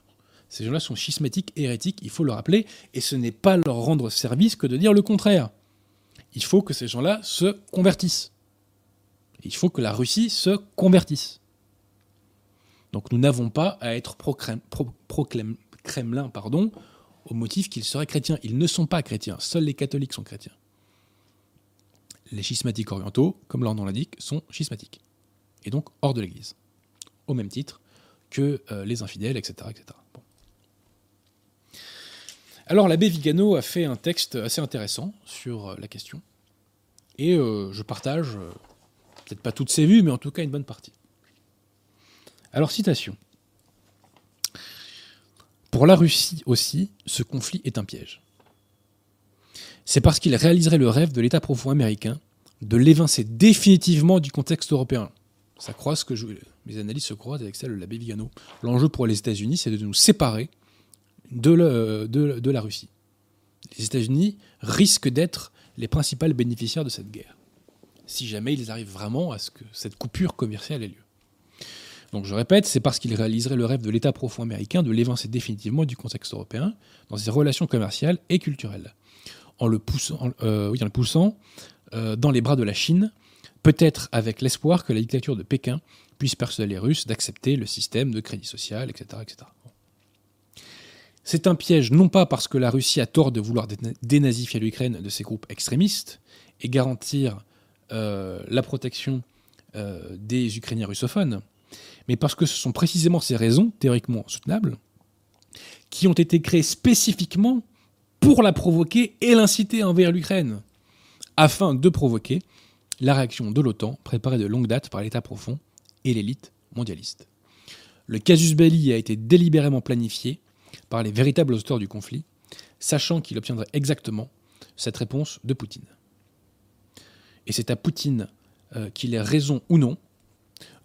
Ces gens-là sont schismatiques, hérétiques, il faut le rappeler, et ce n'est pas leur rendre service que de dire le contraire. Il faut que ces gens-là se convertissent. Il faut que la Russie se convertisse. Donc nous n'avons pas à être pro-Kremlin au motif qu'ils seraient chrétiens. Ils ne sont pas chrétiens, seuls les catholiques sont chrétiens. Les schismatiques orientaux, comme leur nom l'indique, sont schismatiques, et donc hors de l'Église, au même titre que euh, les infidèles, etc. etc. Alors l'abbé Vigano a fait un texte assez intéressant sur euh, la question. Et euh, je partage, peut-être pas toutes ses vues, mais en tout cas une bonne partie. Alors citation. Pour la Russie aussi, ce conflit est un piège. C'est parce qu'il réaliserait le rêve de l'État profond américain de l'évincer définitivement du contexte européen. Ça que mes analyses se croisent avec celle de l'abbé Vigano. L'enjeu pour les États-Unis, c'est de nous séparer de, la Russie. Les États-Unis risquent d'être les principales bénéficiaires de cette guerre, si jamais ils arrivent vraiment à ce que cette coupure commerciale ait lieu. Donc je répète, c'est parce qu'ils réaliseraient le rêve de l'État profond américain de l'évincer définitivement du contexte européen dans ses relations commerciales et culturelles, en le poussant, euh, le poussant euh, dans les bras de la Chine, peut-être avec l'espoir que la dictature de Pékin puisse persuader les Russes d'accepter le système de crédit social, etc. etc. C'est un piège non pas parce que la Russie a tort de vouloir dénazifier l'Ukraine de ces groupes extrémistes et garantir euh, la protection des Ukrainiens russophones, mais parce que ce sont précisément ces raisons, théoriquement soutenables, qui ont été créées spécifiquement pour la provoquer et l'inciter envers l'Ukraine, afin de provoquer la réaction de l'OTAN préparée de longue date par l'État profond et l'élite mondialiste. Le casus belli a été délibérément planifié par les véritables auteurs du conflit, sachant qu'il obtiendrait exactement cette réponse de Poutine. Et c'est à Poutine euh, qu'il ait raison ou non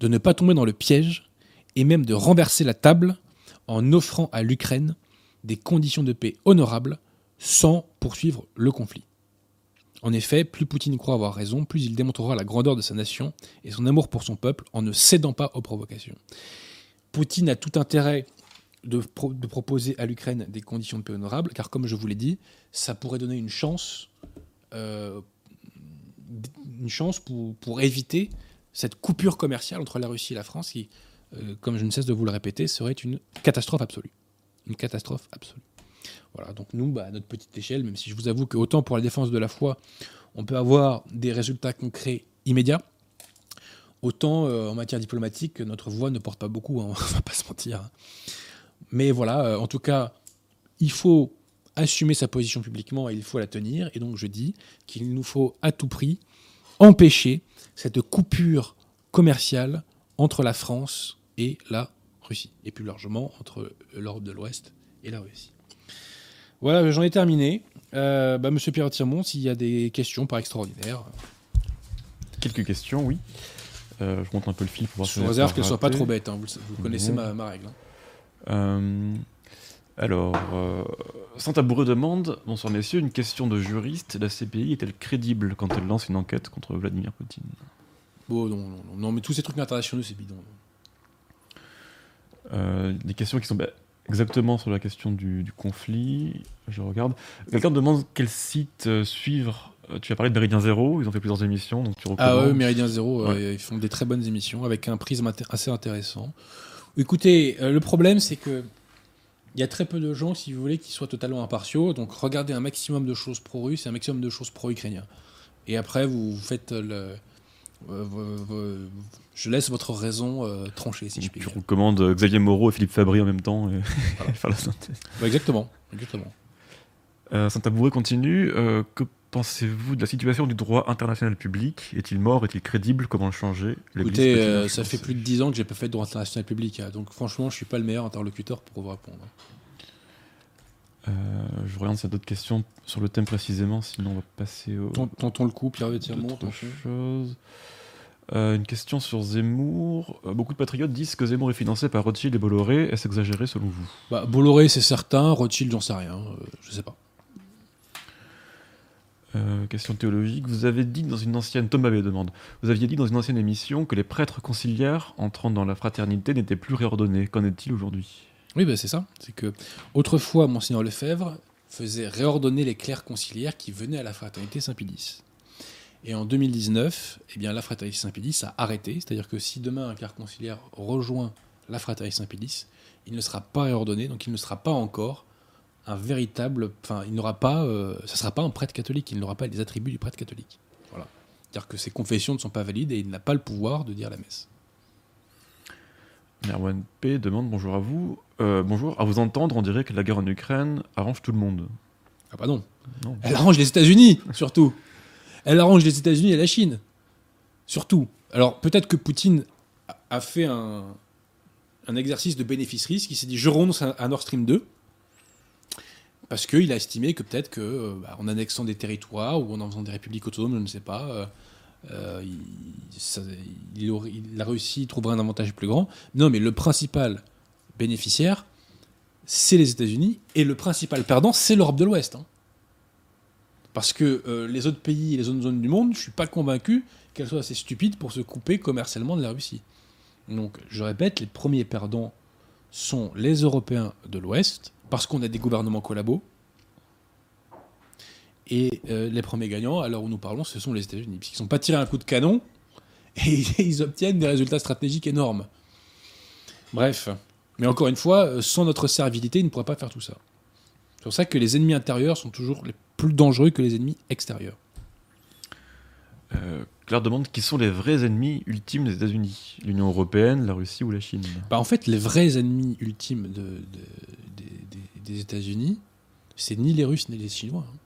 de ne pas tomber dans le piège et même de renverser la table en offrant à l'Ukraine des conditions de paix honorables sans poursuivre le conflit. En effet, plus Poutine croit avoir raison, plus il démontrera la grandeur de sa nation et son amour pour son peuple en ne cédant pas aux provocations. Poutine a tout intérêt de, proposer à l'Ukraine des conditions de paix honorables, car comme je vous l'ai dit, ça pourrait donner une chance, euh, pour, éviter cette coupure commerciale entre la Russie et la France, qui, euh, comme je ne cesse de vous le répéter, serait une catastrophe absolue. Une catastrophe absolue. Voilà, donc nous, bah, à notre petite échelle, même si je vous avoue qu'autant pour la défense de la foi, on peut avoir des résultats concrets immédiats, autant euh, en matière diplomatique, notre voix ne porte pas beaucoup, hein, on va pas se mentir. Hein. Mais voilà, euh, en tout cas, il faut assumer sa position publiquement et il faut la tenir. Et donc je dis qu'il nous faut à tout prix empêcher cette coupure commerciale entre la France et la Russie, et plus largement entre l'Europe de l'Ouest et la Russie. Voilà, j'en ai terminé. Euh, bah, Monsieur Pierre Tirmont, s'il y a des questions par extraordinaire. Quelques questions, oui. Euh, je montre un peu le fil pour voir Sous si réserve j'ai qu'elle soit pas trop bête. hein, Vous, vous connaissez Bon. ma, ma règle. hein. Euh, alors, euh, Saint-Tabouret demande Bonsoir messieurs, une question de juriste. La CPI est-elle crédible quand elle lance une enquête contre Vladimir Poutine? Bon, non, non, non, non, mais tous ces trucs internationaux, c'est bidon. Des questions qui sont bah, exactement sur la question du, du conflit. Je regarde. Quelqu'un demande quel site euh, suivre. Euh, Tu as parlé de Méridien Zéro, ils ont fait plusieurs émissions, donc tu Ah ouais, Méridien Zéro, euh, ils font des très bonnes émissions avec un prisme assez intéressant. Écoutez, le problème, c'est que il y a très peu de gens, si vous voulez, qui soient totalement impartiaux. Donc regardez un maximum de choses pro-russes et un maximum de choses pro-ukrainiens. Et après, vous vous faites le. Euh, je laisse votre raison euh, trancher, si je puis dire. euh, Xavier Moreau et Philippe Fabry en même temps et Voilà. faire la synthèse. Ouais, exactement. exactement. Euh, Saint-Tabouret continue. Euh, que pensez-vous de la situation du droit international public? Est-il mort? Est-il crédible? Comment le changer? Écoutez, ça fait plus de 10 ans que j'ai pas fait de droit international public. hein. donc franchement, je suis pas le meilleur interlocuteur pour vous répondre. Euh, je regarde s'il y a d'autres questions sur le thème précisément, sinon on va passer au. Tentons le coup, Pierre d'autres Vétirmont. choses. Euh, une question sur Zemmour. Euh, beaucoup de patriotes disent que Zemmour est financé par Rothschild et Bolloré. Est-ce exagéré selon vous? Bah, Bolloré, c'est certain. Rothschild, j'en sais rien. je sais pas. Question théologique. Vous avez dit dans une ancienne. Thomas B demande. Vous aviez dit dans une ancienne émission que les prêtres conciliaires entrant dans la fraternité n'étaient plus réordonnés. Qu'en est-il aujourd'hui? Oui, bah, c'est ça. C'est que autrefois, Monseigneur Lefebvre faisait réordonner les clercs conciliaires qui venaient à la fraternité Saint-Pédis. Et en 2019, eh bien, la fraternité Saint-Pédis a arrêté. C'est-à-dire que si demain un clerc conciliaire rejoint la fraternité Saint-Pédis, il ne sera pas réordonné, donc il ne sera pas encore un véritable. Enfin, il n'aura pas. euh, ne sera pas un prêtre catholique, il n'aura pas les attributs du prêtre catholique. Voilà. C'est-à-dire que ses confessions ne sont pas valides et il n'a pas le pouvoir de dire la messe. Merwan P demande bonjour à vous. Euh, bonjour, à vous entendre, on dirait que la guerre en Ukraine arrange tout le monde. Ah bah non. Non. Elle arrange les États-Unis, surtout. Elle arrange les États-Unis et la Chine. Surtout. Alors, peut-être que Poutine a- fait un, un exercice de bénéfice-risque. Il s'est dit je renonce à, Nord Stream 2. Parce qu'il a estimé que peut-être que, euh, bah, en annexant des territoires ou en en faisant des républiques autonomes, je ne sais pas, euh, euh, il, ça- il aurait- il a réussi, il trouverait un avantage plus grand. Non, mais le principal bénéficiaire, c'est les États-Unis. Et le principal perdant, c'est l'Europe de l'Ouest. hein. Parce que euh, les autres pays et les autres zones du monde, je suis pas convaincu qu'elles soient assez stupides pour se couper commercialement de la Russie. Donc, je répète, les premiers perdants sont les Européens de l'Ouest, parce qu'on a des gouvernements collabos. Et euh, les premiers gagnants, à l'heure où nous parlons, ce sont les États-Unis, puisqu'ils ne sont pas tirés un coup de canon et ils obtiennent des résultats stratégiques énormes. Bref. Mais encore une fois, euh, sans notre servilité, ils ne pourraient pas faire tout ça. C'est pour ça que les ennemis intérieurs sont toujours les plus dangereux que les ennemis extérieurs. Euh, Claire demande qui sont les vrais ennemis ultimes des États-Unis L'Union européenne, la Russie ou la Chine? Bah, en fait, les vrais ennemis ultimes de, de- des- des- des États-Unis, c'est ni les Russes ni les Chinois. hein.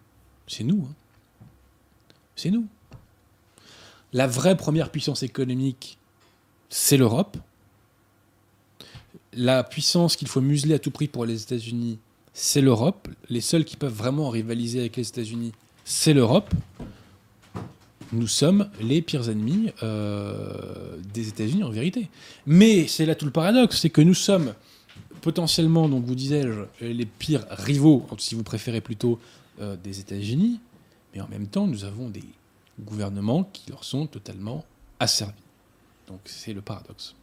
C'est nous. hein. C'est nous. La vraie première puissance économique, c'est l'Europe. La puissance qu'il faut museler à tout prix pour les États-Unis, c'est l'Europe. Les seuls qui peuvent vraiment rivaliser avec les États-Unis, c'est l'Europe. Nous sommes les pires ennemis euh, des États-Unis en vérité. Mais c'est là tout le paradoxe, c'est que nous sommes potentiellement, donc vous disais-je, les pires rivaux, si vous préférez plutôt, euh, des États-Unis, mais en même temps, nous avons des gouvernements qui leur sont totalement asservis. Donc c'est le paradoxe.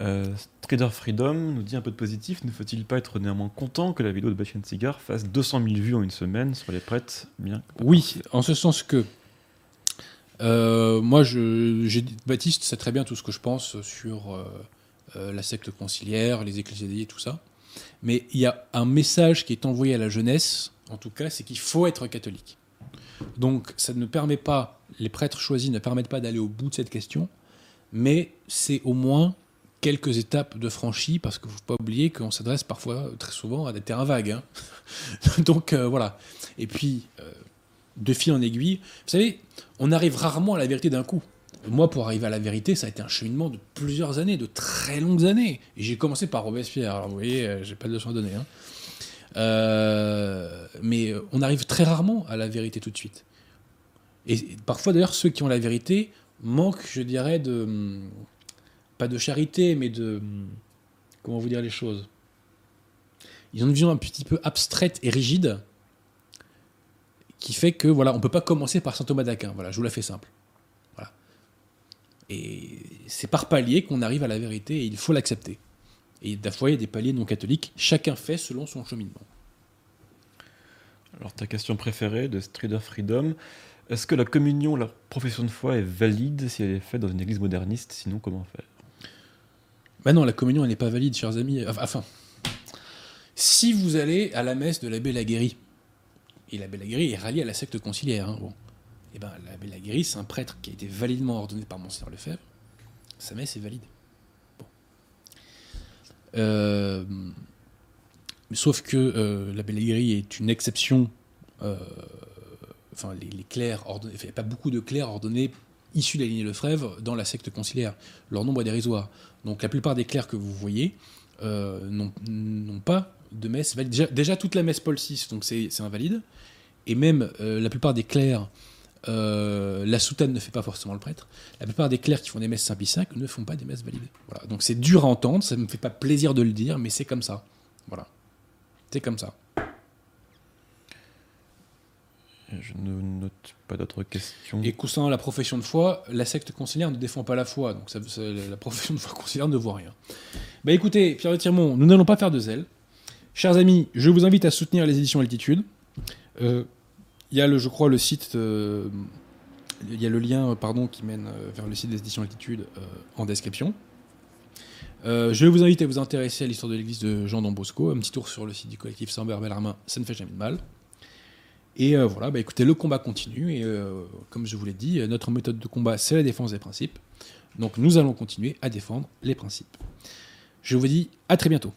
Euh, Trader Freedom nous dit un peu de positif. Ne faut-il pas être néanmoins content que la vidéo de Bachchan Cigar fasse 200 000 vues en une semaine sur les prêtres bien Oui, en ce sens que euh, moi, je, Baptiste sait très bien tout ce que je pense sur euh, la secte conciliaire, les ecclésiadiers, tout ça. Mais il y a un message qui est envoyé à la jeunesse, en tout cas, c'est qu'il faut être catholique. Donc, ça ne permet pas, les prêtres choisis ne permettent pas d'aller au bout de cette question, mais c'est au moins quelques étapes de franchie, parce qu'il ne faut pas oublier qu'on s'adresse parfois, très souvent, à des terrains vagues. hein. Donc, euh, voilà. Et puis, euh, de fil en aiguille, vous savez, on arrive rarement à la vérité d'un coup. Moi, pour arriver à la vérité, ça a été un cheminement de plusieurs années, de très longues années. Et j'ai commencé par Robespierre. Alors, vous voyez, euh, j'ai pas de leçon à donner. hein. Euh, mais on arrive très rarement à la vérité tout de suite. Et parfois, d'ailleurs, ceux qui ont la vérité manque, je dirais, de. Pas de charité, mais de. Comment vous dire les choses? Ils ont une vision un petit peu abstraite et rigide qui fait que, voilà, on peut pas commencer par saint Thomas d'Aquin. Voilà, je vous la fais simple. Et c'est par palier qu'on arrive à la vérité et il faut l'accepter. Et a des paliers non catholiques. Chacun fait selon son cheminement. Alors, ta question préférée de Strider Freedom est-ce que la communion, la profession de foi est valide si elle est faite dans une église moderniste? Sinon, comment faire? Ben non, la communion, elle n'est pas valide, chers amis. Enfin, si vous allez à la messe de l'abbé Laguéry, et l'abbé Laguéry est rallié à la secte conciliaire, hein, bon, et eh ben l'abbé c'est un prêtre qui a été validement ordonné par Monseigneur Lefebvre. Sa messe est valide. Euh, sauf que euh, l'abbé est une exception. Euh, enfin, les, clercs ordonnés, il n'y a pas beaucoup de clercs ordonnés issus de la lignée Lefebvre dans la secte conciliaire. Leur nombre est dérisoire. Donc la plupart des clercs que vous voyez n'ont pas de messe valide. Déjà, toute la messe Paul VI, donc c'est invalide. Et même la plupart des clercs euh, la soutane ne fait pas forcément le prêtre. La plupart des clercs qui font des messes Saint-Pie V ne font pas des messes validées. Voilà. Donc c'est dur à entendre, ça ne me fait pas plaisir de le dire, mais c'est comme ça. Voilà. C'est comme ça. Je ne note pas d'autres questions. Et concernant la profession de foi, la secte conciliaire ne défend pas la foi, donc ça, la profession de foi conciliaire ne vaut rien. Bah écoutez, Pierre de Tirmont, nous n'allons pas faire de zèle. Chers amis, je vous invite à soutenir les éditions Altitude. Euh, il y a, le, je crois, le site. Euh, y a le lien pardon, qui mène euh, vers le site des éditions Altitude euh, en description. je vous inviter à vous intéresser à l'histoire de l'église de Jean d'Ambosco. Un petit tour sur le site du collectif Samber Bellarmin, ça ne fait jamais de mal. Et voilà, bah, écoutez, le combat continue. Et comme je vous l'ai dit, notre méthode de combat, c'est la défense des principes. Donc nous allons continuer à défendre les principes. Je vous dis à très bientôt.